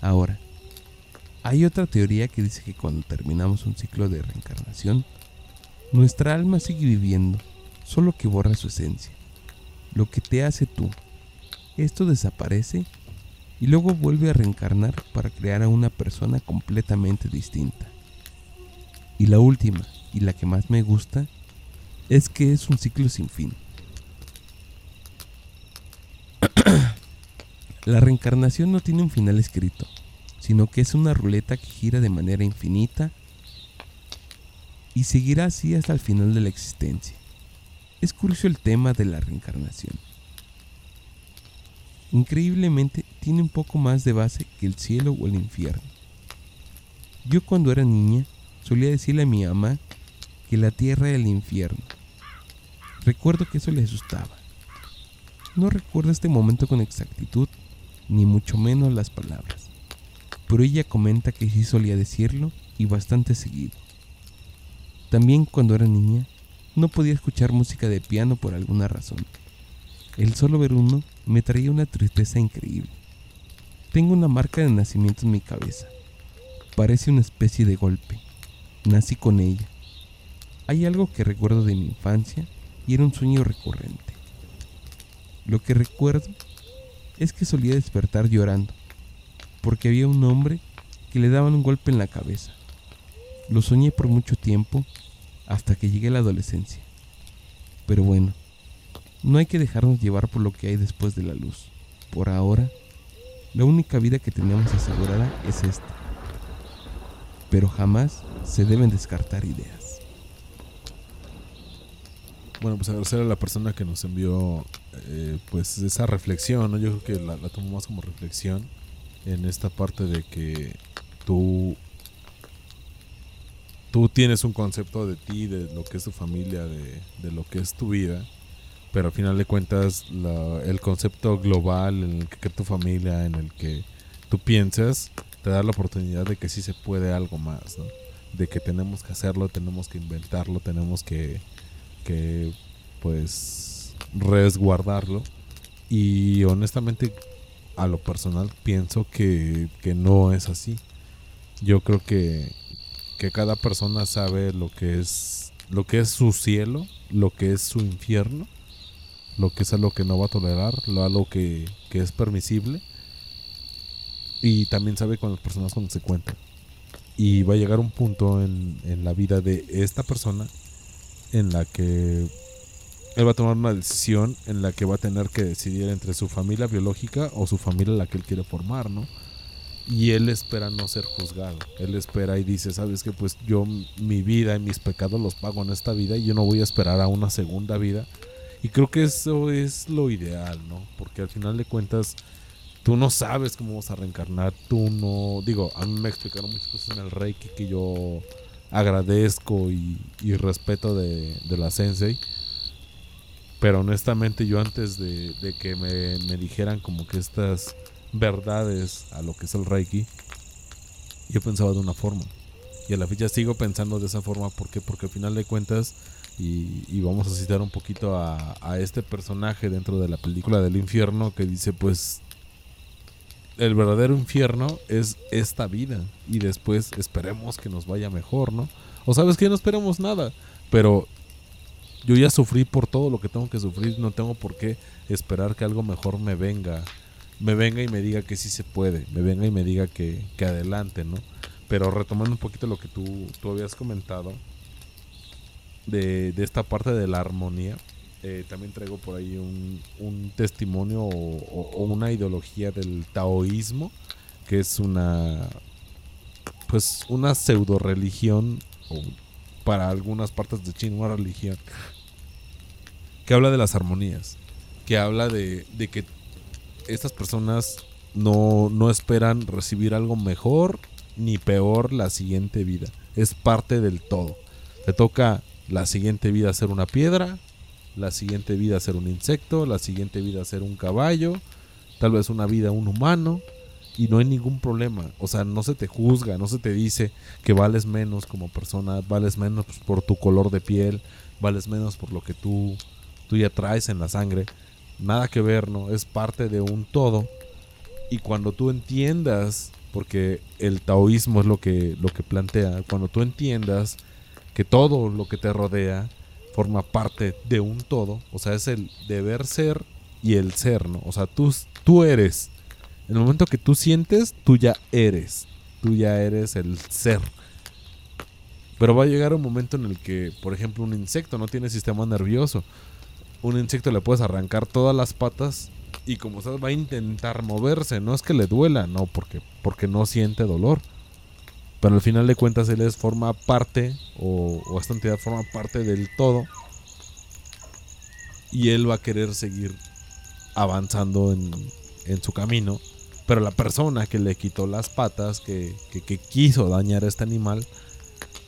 Ahora, hay otra teoría que dice que cuando terminamos un ciclo de reencarnación, nuestra alma sigue viviendo, solo que borra su esencia, lo que te hace tú. Esto desaparece y luego vuelve a reencarnar para crear a una persona completamente distinta. Y la última, y la que más me gusta, es que es un ciclo sin fin. <coughs> la reencarnación no tiene un final escrito, sino que es una ruleta que gira de manera infinita y seguirá así hasta el final de la existencia. Es curioso el tema de la reencarnación. Increíblemente tiene un poco más de base que el cielo o el infierno. Yo cuando era niña solía decirle a mi mamá que la tierra era el infierno. Recuerdo que eso le asustaba. No recuerdo este momento con exactitud, ni mucho menos las palabras pero ella comenta que sí solía decirlo y bastante seguido. También cuando era niña, no podía escuchar música de piano por alguna razón. El solo ver uno me traía una tristeza increíble. Tengo una marca de nacimiento en mi cabeza. Parece una especie de golpe. Nací con ella. Hay algo que recuerdo de mi infancia y era un sueño recurrente. Lo que recuerdo es que solía despertar llorando porque había un hombre que le daban un golpe en la cabeza. Lo soñé por mucho tiempo hasta que llegué a la adolescencia. Pero bueno, no hay que dejarnos llevar por lo que hay después de la luz. Por ahora, la única vida que tenemos asegurada es esta. Pero jamás se deben descartar ideas. Bueno, pues agradecer a la persona que nos envió eh, pues esa reflexión, ¿no? Yo creo que la, la tomo más como reflexión en esta parte de que tú tú tienes un concepto de ti, de lo que es tu familia, de, de lo que es tu vida, pero al final de cuentas el concepto global en el que tu familia, en el que tú piensas, te da la oportunidad de que sí se puede algo más, ¿no? de que tenemos que hacerlo, tenemos que inventarlo, tenemos que, que pues resguardarlo y honestamente a lo personal pienso que, que no es así. Yo creo que, que cada persona sabe lo que es lo que es su cielo, lo que es su infierno, lo que es a lo que no va a tolerar, lo a lo que, que es permisible. Y también sabe con las personas cuando se cuentan. Y va a llegar un punto en, en la vida de esta persona en la que él va a tomar una decisión en la que va a tener que decidir entre su familia biológica o su familia la que él quiere formar, ¿no? y él espera no ser juzgado. Él espera y dice, sabes que pues yo mi vida y mis pecados los pago en esta vida y yo no voy a esperar a una segunda vida. Y creo que eso es lo ideal, ¿no? Porque al final de cuentas tú no sabes cómo vas a reencarnar, tú no, digo, a mí me explicaron muchas cosas en el Reiki que yo agradezco y, y respeto de, de la Sensei. Pero honestamente yo antes de, de que me, me dijeran como que estas verdades a lo que es el Reiki, yo pensaba de una forma. Y a la fecha sigo pensando de esa forma. ¿Por qué? Porque al final de cuentas, y, y vamos a citar un poquito a, a este personaje dentro de la película del infierno que dice pues el verdadero infierno es esta vida y después esperemos que nos vaya mejor, ¿no? O sabes que no esperemos nada, pero yo ya sufrí por todo lo que tengo que sufrir, no tengo por qué esperar que algo mejor me venga, me venga y me diga que sí se puede, me venga y me diga que, que adelante, ¿no? Pero retomando un poquito lo que tú, tú habías comentado de, esta parte de la armonía, eh, también traigo por ahí un, testimonio o, una ideología del taoísmo, que es una, pues una pseudo religión, para algunas partes de China, una religión, que habla de las armonías, que habla de, de que estas personas no, no esperan recibir algo mejor ni peor la siguiente vida. Es parte del todo. Te toca la siguiente vida ser una piedra, la siguiente vida ser un insecto, la siguiente vida ser un caballo, tal vez una vida un humano y no hay ningún problema. O sea, no se te juzga, no se te dice que vales menos como persona, vales menos por tu color de piel, vales menos por lo que tú, tú ya traes en la sangre. Nada que ver, ¿no? Es parte de un todo. Y cuando tú entiendas, porque el taoísmo es lo que, lo que plantea, cuando tú entiendas todo lo que te rodea forma parte de un todo, o sea, es el deber ser y el ser, ¿no? O sea, tú, tú eres. En el momento que tú sientes, tú ya eres. Tú ya eres el ser. Pero va a llegar un momento en el que, por ejemplo, un insecto no tiene sistema nervioso. Un insecto le puedes arrancar todas las patas y como sabes va a intentar moverse. No es que le duela, no, porque, porque no siente dolor. Pero al final de cuentas él es, forma parte, o, o esta entidad forma parte del todo. Y él va a querer seguir avanzando en, en su camino. Pero la persona que le quitó las patas, que, que, quiso dañar a este animal,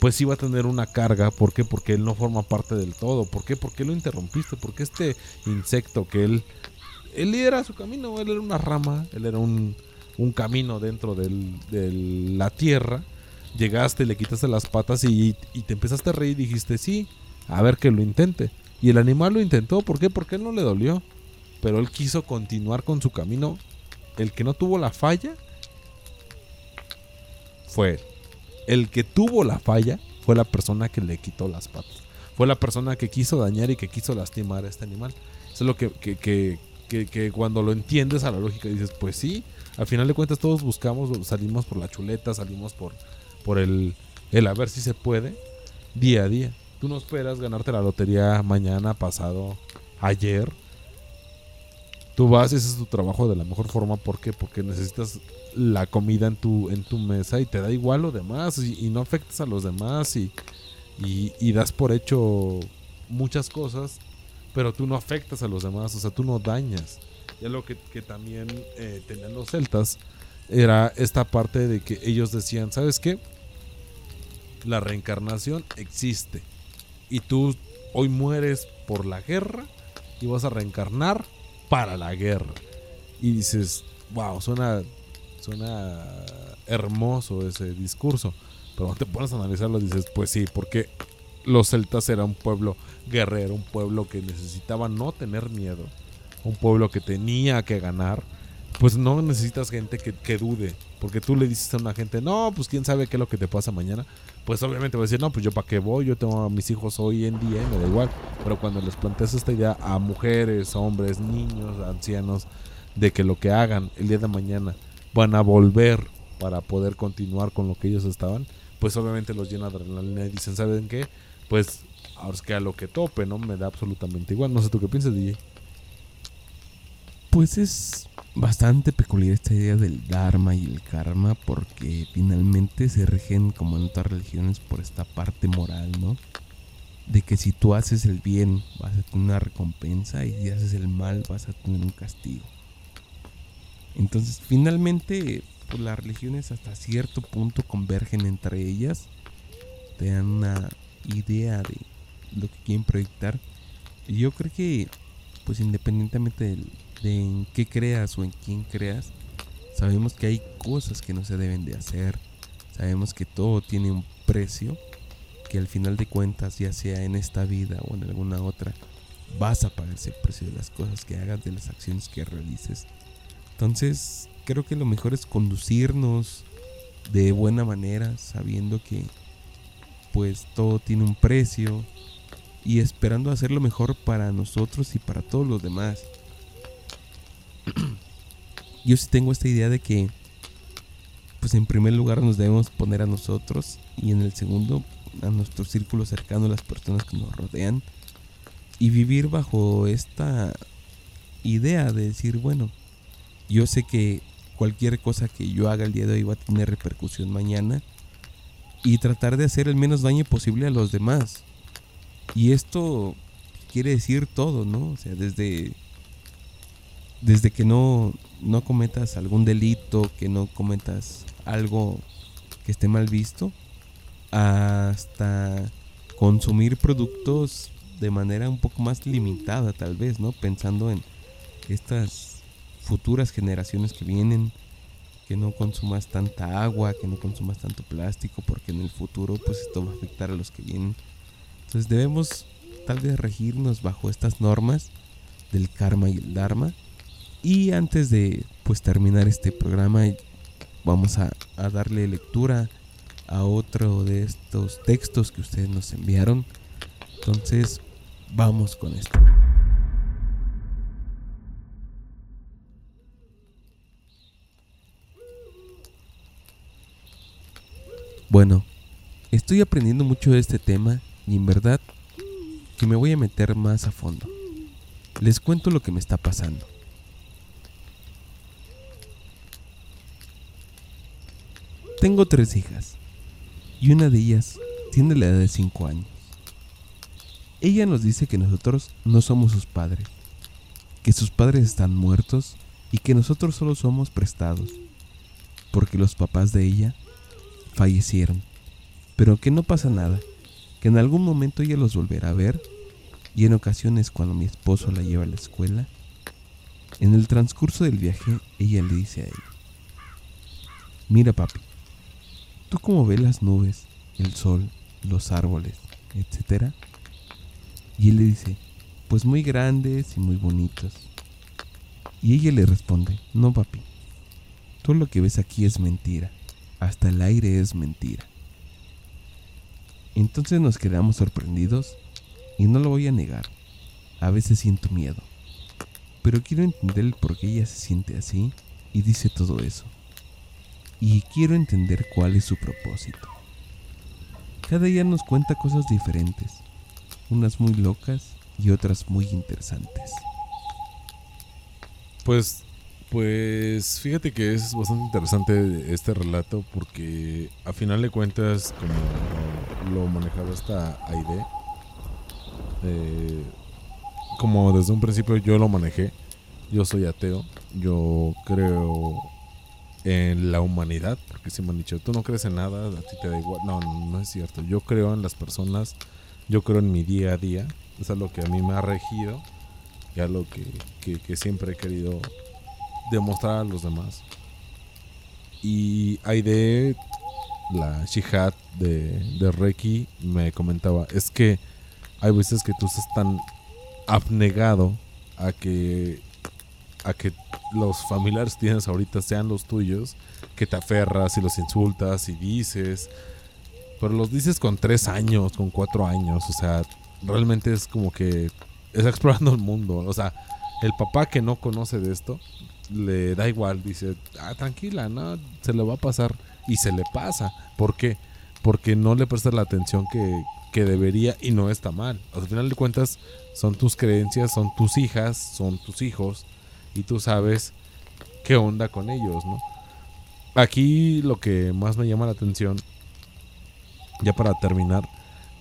pues sí va a tener una carga. ¿Por qué? Porque él no forma parte del todo. ¿Por qué? ¿Por qué lo interrumpiste? Porque este insecto que él... Él era su camino, él era una rama, él era un, un camino dentro de la tierra. Llegaste, le quitaste las patas y, te empezaste a reír y dijiste, sí, a ver que lo intente. Y el animal lo intentó, ¿por qué? Porque él no le dolió. Pero él quiso continuar con su camino. El que no tuvo la falla fue él. El que tuvo la falla fue la persona que le quitó las patas. Fue la persona que quiso dañar y que quiso lastimar a este animal. Eso es lo que, que, que, que- que cuando lo entiendes a la lógica dices, pues sí, al final de cuentas todos buscamos, salimos por la chuleta, salimos por, por el, el a ver si se puede, día a día. Tú no esperas ganarte la lotería mañana, pasado, ayer. Tú vas y haces tu trabajo de la mejor forma. ¿Por qué? Porque necesitas la comida en tu, en tu mesa y te da igual lo demás y, no afectas a los demás y, y, das por hecho muchas cosas, pero tú no afectas a los demás, o sea, tú no dañas. Y es lo que, que también eh, tenían los celtas, era esta parte de que ellos decían, ¿sabes qué? La reencarnación existe y tú hoy mueres por la guerra y vas a reencarnar para la guerra. Y dices, wow, suena, suena hermoso ese discurso. Pero te pones a analizarlo, dices, pues sí, porque los celtas eran un pueblo guerrero, un pueblo que necesitaba no tener miedo, un pueblo que tenía que ganar. Pues no necesitas gente que, que dude, porque tú le dices a una gente, no, pues quién sabe qué es lo que te pasa mañana. Pues obviamente va a decir, no, pues yo para qué voy, yo tengo a mis hijos hoy en día, me da igual. Pero cuando les planteas esta idea a mujeres, hombres, niños, ancianos, de que lo que hagan el día de mañana van a volver para poder continuar con lo que ellos estaban, pues obviamente los llena de adrenalina y dicen, ¿saben qué? Pues ahora es que a lo que tope, ¿no? Me da absolutamente igual. No sé tú qué piensas, DJ. Pues es bastante peculiar esta idea del Dharma y el karma porque finalmente se rigen como en otras religiones por esta parte moral, ¿no? De que si tú haces el bien vas a tener una recompensa y si haces el mal vas a tener un castigo. Entonces finalmente pues, las religiones hasta cierto punto convergen entre ellas, te dan una idea de lo que quieren proyectar. Y yo creo que pues independientemente del, de en qué creas o en quién creas, sabemos que hay cosas que no se deben de hacer. Sabemos que todo tiene un precio, que al final de cuentas, ya sea en esta vida o en alguna otra, vas a pagar ese precio de las cosas que hagas, de las acciones que realices. Entonces, creo que lo mejor es conducirnos de buena manera, sabiendo que pues todo tiene un precio y esperando hacer lo mejor para nosotros y para todos los demás. <clears throat> Yo sí tengo esta idea de que, pues en primer lugar nos debemos poner a nosotros y en el segundo a nuestro círculo cercano, las personas que nos rodean y vivir bajo esta idea de decir, bueno, yo sé que cualquier cosa que yo haga el día de hoy va a tener repercusión mañana y tratar de hacer el menos daño posible a los demás. Y esto quiere decir todo, ¿no? O sea, desde desde que no, no cometas algún delito, que no cometas algo que esté mal visto, hasta consumir productos de manera un poco más limitada tal vez, ¿no? Pensando en estas futuras generaciones que vienen, que no consumas tanta agua, que no consumas tanto plástico, porque en el futuro pues esto va a afectar a los que vienen. Entonces debemos tal vez regirnos bajo estas normas del karma y el dharma y antes de pues terminar este programa, vamos a, a darle lectura a otro de estos textos que ustedes nos enviaron. Entonces, vamos con esto. Bueno, estoy aprendiendo mucho de este tema y en verdad que me voy a meter más a fondo. Les cuento lo que me está pasando. Tengo tres hijas y una de ellas tiene la edad de 5 años. Ella nos dice que nosotros no somos sus padres, que sus padres están muertos y que nosotros solo somos prestados, porque los papás de ella fallecieron, pero que no pasa nada, que en algún momento ella los volverá a ver y en ocasiones cuando mi esposo la lleva a la escuela, en el transcurso del viaje ella le dice a él, mira papi, ¿Tú cómo ves las nubes, el sol, los árboles, etcétera? Y él le dice, pues muy grandes y muy bonitos. Y ella le responde, no papi, todo lo que ves aquí es mentira, hasta el aire es mentira. Entonces nos quedamos sorprendidos y no lo voy a negar, a veces siento miedo, pero quiero entender por qué ella se siente así y dice todo eso y quiero entender cuál es su propósito. Cada día nos cuenta cosas diferentes, unas muy locas y otras muy interesantes. Pues, pues fíjate que es bastante interesante este relato porque a final de cuentas, como lo manejaba esta Aide, eh, como desde un principio yo lo manejé, yo soy ateo, yo creo en la humanidad, porque si me han dicho, tú no crees en nada, a ti te da igual. No, no, es cierto. Yo creo en las personas, yo creo en mi día a día. Es algo que a mí me ha regido y algo que, que, siempre he querido demostrar a los demás. Y Aide, la Shihad de, de Reiki, me comentaba, es que hay veces que tú estás tan abnegado a que a que los familiares que tienes ahorita sean los tuyos, que te aferras y los insultas y dices, pero los dices con tres años, con cuatro años, o sea, realmente es como que está explorando el mundo, o sea, el papá que no conoce de esto, le da igual, dice, ah, tranquila, no, se le va a pasar y se le pasa, ¿por qué? Porque no le presta la atención que, que debería y no está mal. Al final de cuentas, son tus creencias, son tus hijas, son tus hijos y tú sabes qué onda con ellos, ¿no? Aquí lo que más me llama la atención, ya para terminar,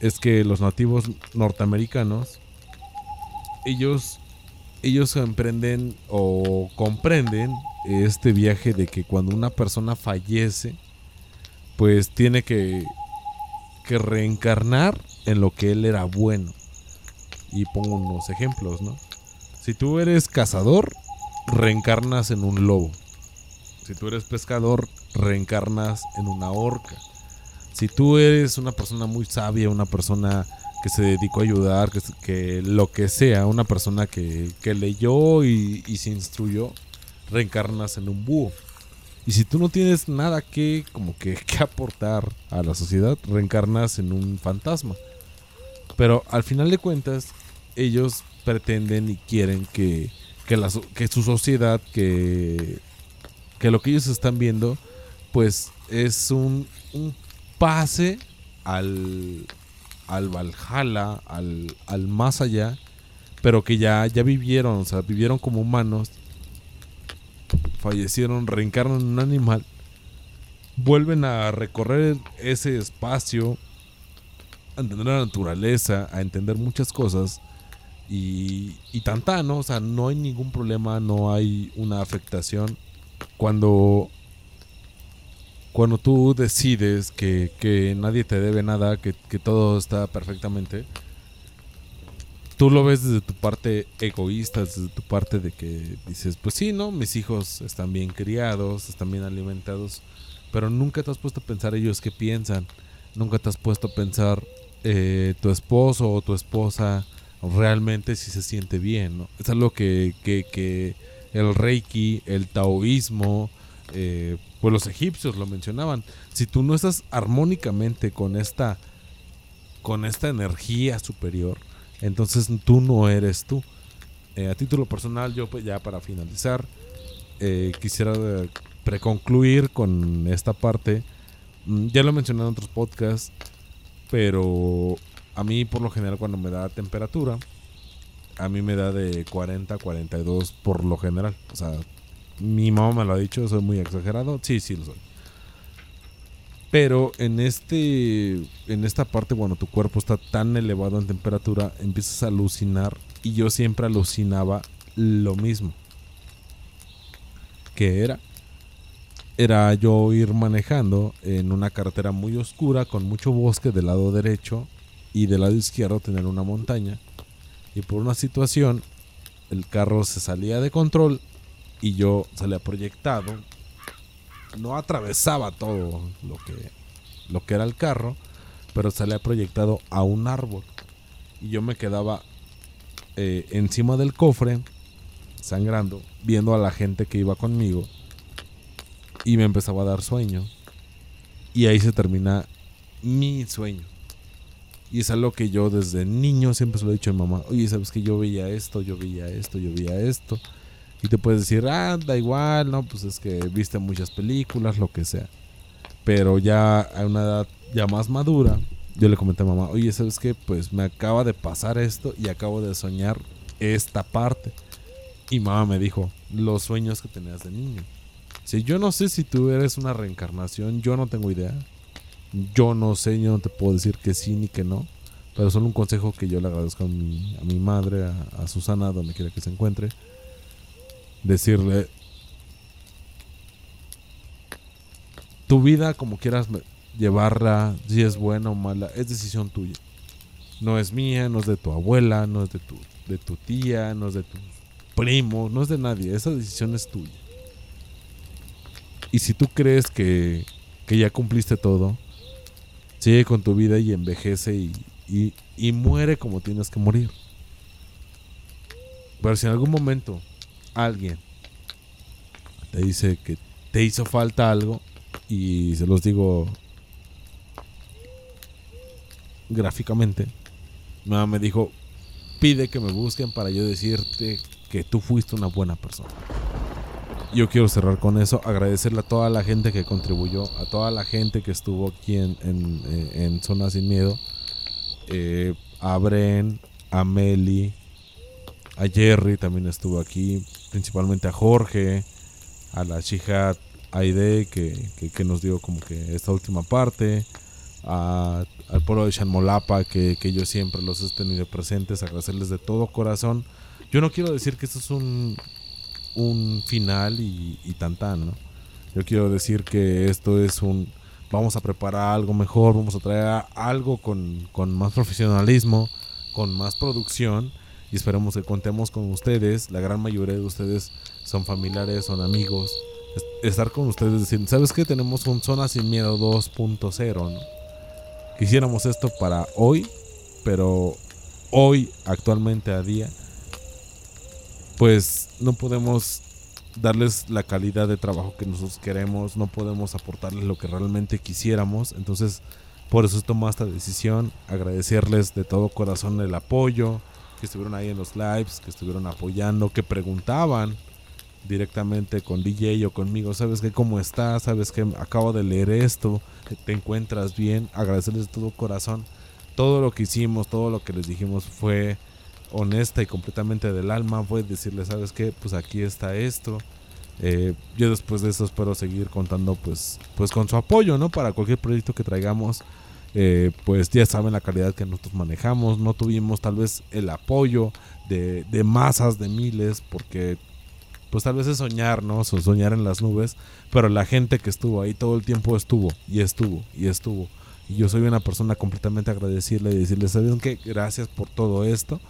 es que los nativos norteamericanos, ellos, ellos emprenden o comprenden este viaje de que cuando una persona fallece, pues tiene que, que reencarnar en lo que él era bueno. Y pongo unos ejemplos, ¿no? Si tú eres cazador, reencarnas en un lobo. Si tú eres pescador, reencarnas en una orca. Si tú eres una persona muy sabia, una persona que se dedicó a ayudar, que, que lo que sea, una persona que, que leyó y, y, se instruyó, reencarnas en un búho. Y si tú no tienes nada que, como que, que aportar a la sociedad, reencarnas en un fantasma. Pero al final de cuentas, ellos pretenden y quieren que, que, la, que su sociedad, que, que lo que ellos están viendo, pues es un, un pase al, al Valhalla, al, al más allá, pero que ya, ya vivieron, o sea, vivieron como humanos, fallecieron, reencarnan en un animal, vuelven a recorrer ese espacio, a entender la naturaleza, a entender muchas cosas. Y, y ¿no? O sea, no hay ningún problema, no hay una afectación. Cuando cuando tú decides que, que nadie te debe nada, que, que, todo está perfectamente, tú lo ves desde tu parte egoísta, desde tu parte de que dices, pues sí, ¿no? Mis hijos están bien criados, están bien alimentados, pero nunca te has puesto a pensar ellos qué piensan, nunca te has puesto a pensar eh, tu esposo o tu esposa realmente si se siente bien, ¿no? Es algo que, que, que el reiki, el taoísmo, eh, pues los egipcios lo mencionaban. Si tú no estás armónicamente con esta, con esta energía superior, entonces tú no eres tú. Eh, a título personal, yo pues ya para finalizar, eh, quisiera preconcluir con esta parte. Mm, Ya lo he mencionado en otros podcasts, pero a mí por lo general cuando me da temperatura, a mí me da de 40 a 42 por lo general. O sea, mi mamá me lo ha dicho, soy muy exagerado. Sí, sí lo soy. Pero en este en esta parte cuando tu cuerpo está tan elevado en temperatura, empiezas a alucinar y yo siempre alucinaba lo mismo. Que era era yo ir manejando en una carretera muy oscura con mucho bosque del lado derecho y del lado izquierdo tener una montaña. Y por una situación el carro se salía de control y yo salía proyectado. No atravesaba todo lo que, lo que era el carro, pero salía proyectado a un árbol. Y yo me quedaba eh, encima del cofre, sangrando, viendo a la gente que iba conmigo. Y me empezaba a dar sueño. Y ahí se termina mi sueño. Y es algo que yo desde niño siempre se lo he dicho a mi mamá. Oye, ¿sabes que yo veía esto, yo veía esto, yo veía esto? Y te puedes decir, ah, da igual, ¿no? Pues es que viste muchas películas, lo que sea. Pero ya a una edad ya más madura, yo le comenté a mamá, oye, ¿sabes qué? Pues me acaba de pasar esto y acabo de soñar esta parte. Y mamá me dijo, los sueños que tenías de niño. Si yo no sé si tú eres una reencarnación, yo no tengo idea. Yo no sé, yo no te puedo decir que sí ni que no. Pero solo un consejo que yo le agradezco a mi, a mi madre, a, a Susana, donde quiera que se encuentre decirle tu vida como quieras llevarla, si es buena o mala, es decisión tuya. No es mía, no es de tu abuela, no es de tu, de tu tía, no es de tu primo, no es de nadie. Esa decisión es tuya. Y si tú crees que, que ya cumpliste todo, sigue con tu vida y envejece y, y, y muere como tienes que morir. Pero si en algún momento alguien te dice que te hizo falta algo y se los digo gráficamente mi mamá me dijo pide que me busquen para yo decirte que tú fuiste una buena persona yo quiero cerrar con eso agradecerle a toda la gente que contribuyó a toda la gente que estuvo aquí en, en, en Zona Sin Miedo eh, a Bren a Meli a Jerry también estuvo aquí principalmente a Jorge, a la Shihad Aide que, que, que nos dio como que esta última parte, a- al pueblo de Shanmolapa que, que yo siempre los he tenido presentes, agradecerles de todo corazón. Yo no quiero decir que esto es un, un final y, y tan tan, ¿no? Yo quiero decir que esto es un... Vamos a preparar algo mejor, vamos a traer algo con, con más profesionalismo, con más producción y esperemos que contemos con ustedes. La gran mayoría de ustedes son familiares, son amigos. Es- Estar con ustedes diciendo, ¿sabes qué? Tenemos un Zona Sin Miedo 2.0, ¿no? Quisiéramos esto para hoy, pero hoy, actualmente a día, pues no podemos darles la calidad de trabajo que nosotros queremos, no podemos aportarles lo que realmente quisiéramos, entonces por eso tomé esta decisión, agradecerles de todo corazón el apoyo, que estuvieron ahí en los lives, que estuvieron apoyando, que preguntaban directamente con DJ o conmigo, ¿sabes qué? ¿Cómo estás? ¿Sabes qué? Acabo de leer esto, ¿te encuentras bien? Agradecerles de todo corazón. Todo lo que hicimos, todo lo que les dijimos fue honesta y completamente del alma, fue decirles, ¿sabes qué? Pues aquí está esto. Eh, yo después de eso espero seguir contando pues, pues con su apoyo, ¿no? Para cualquier proyecto que traigamos. Eh, pues ya saben la calidad que nosotros manejamos. No tuvimos tal vez el apoyo de, de masas, de miles, porque pues tal vez es soñar, ¿no? O soñar en las nubes. Pero la gente que estuvo ahí todo el tiempo estuvo, y estuvo, y estuvo. Y yo soy una persona completamente agradecida y decirles, ¿saben qué? Gracias por todo esto.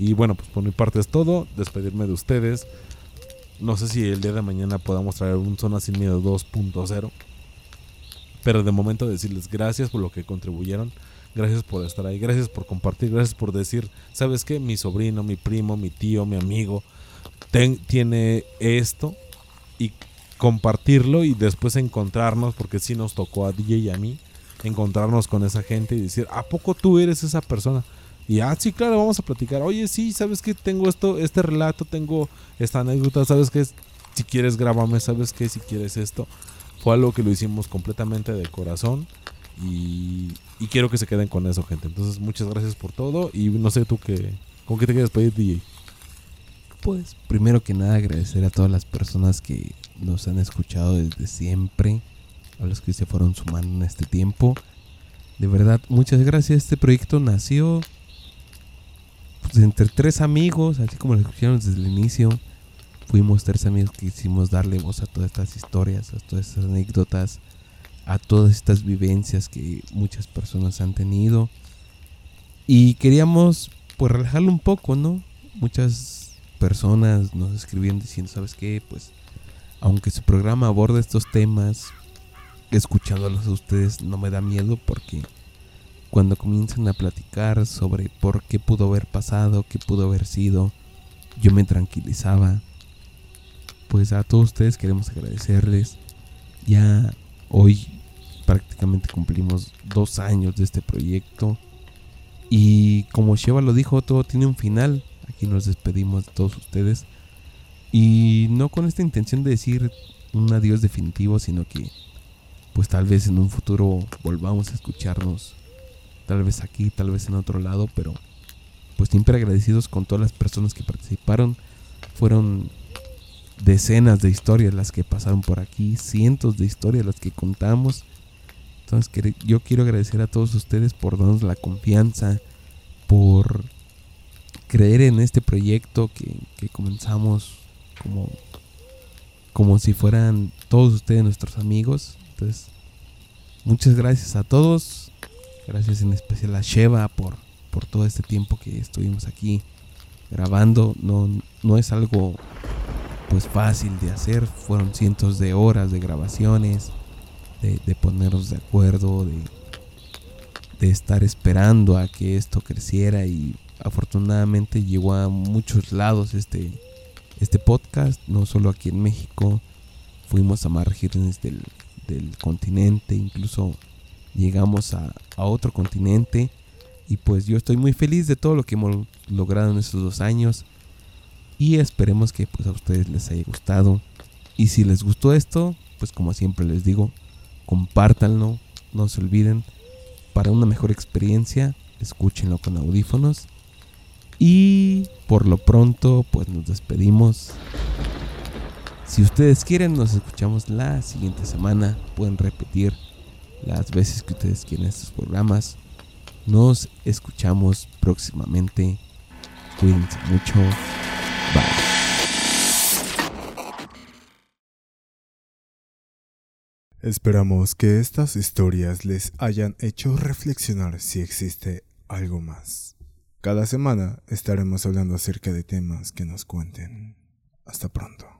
Y bueno, pues por mi parte es todo. Despedirme de ustedes. No sé si el día de mañana podamos traer un Zona Sin Miedo 2.0. Pero de momento decirles gracias por lo que contribuyeron. Gracias por estar ahí. Gracias por compartir. Gracias por decir, ¿sabes qué? Mi sobrino, mi primo, mi tío, mi amigo ten- tiene esto. Y compartirlo y después encontrarnos, porque sí nos tocó a DJ y a mí, encontrarnos con esa gente y decir, ¿a poco tú eres esa persona? Y ah, sí, claro, vamos a platicar. Oye, sí, ¿sabes qué? Tengo esto, este relato, tengo esta anécdota, ¿sabes qué? Si quieres, grábame, ¿sabes qué? Si quieres esto. Fue algo que lo hicimos completamente de corazón. Y, y quiero que se queden con eso, gente. Entonces, muchas gracias por todo. Y no sé tú qué. ¿Con qué te quieres pedir, DJ? Pues primero que nada agradecer a todas las personas que nos han escuchado desde siempre, a los que se fueron sumando en este tiempo. De verdad, muchas gracias. Este proyecto nació pues, entre tres amigos, así como lo escucharon desde el inicio. Fuimos tres amigos que quisimos darle voz a todas estas historias, a todas estas anécdotas, a todas estas vivencias que muchas personas han tenido. Y queríamos pues relajarlo un poco, ¿no? Muchas personas nos escribían diciendo, ¿sabes qué? Pues aunque su programa aborda estos temas, escuchándolos a ustedes no me da miedo porque cuando comienzan a platicar sobre por qué pudo haber pasado, qué pudo haber sido, yo me tranquilizaba. Pues a todos ustedes queremos agradecerles. Ya hoy prácticamente cumplimos dos años de este proyecto. Y como Sheva lo dijo, todo tiene un final. Aquí nos despedimos de todos ustedes. Y no con esta intención de decir un adiós definitivo, sino que pues tal vez en un futuro volvamos a escucharnos. Tal vez aquí, tal vez en otro lado, pero pues siempre agradecidos con todas las personas que participaron. Fueron decenas de historias las que pasaron por aquí, cientos de historias las que contamos. Entonces yo quiero agradecer a todos ustedes por darnos la confianza, por creer en este proyecto que, que comenzamos como, como si fueran todos ustedes nuestros amigos. Entonces, muchas gracias a todos. Gracias en especial a Sheva por, por todo este tiempo que estuvimos aquí grabando. No, no es algo pues fácil de hacer. Fueron cientos de horas de grabaciones, de, de ponernos de acuerdo, de, de estar esperando a que esto creciera y afortunadamente llegó a muchos lados este, este podcast, no solo aquí en México, fuimos a más regiones del, del continente, incluso llegamos a, otro continente. Y pues yo estoy muy feliz de todo lo que hemos logrado en estos dos años. Y esperemos que pues a ustedes les haya gustado. Y si les gustó esto pues como siempre les digo compártanlo. No se olviden. Para una mejor experiencia escúchenlo con audífonos. Y por lo pronto, pues nos despedimos. Si ustedes quieren, nos escuchamos la siguiente semana. Pueden repetir las veces que ustedes quieren estos programas. Nos escuchamos próximamente. Cuídense mucho. Bye. Esperamos que estas historias les hayan hecho reflexionar si existe algo más. Cada semana estaremos hablando acerca de temas que nos cuenten. Hasta pronto.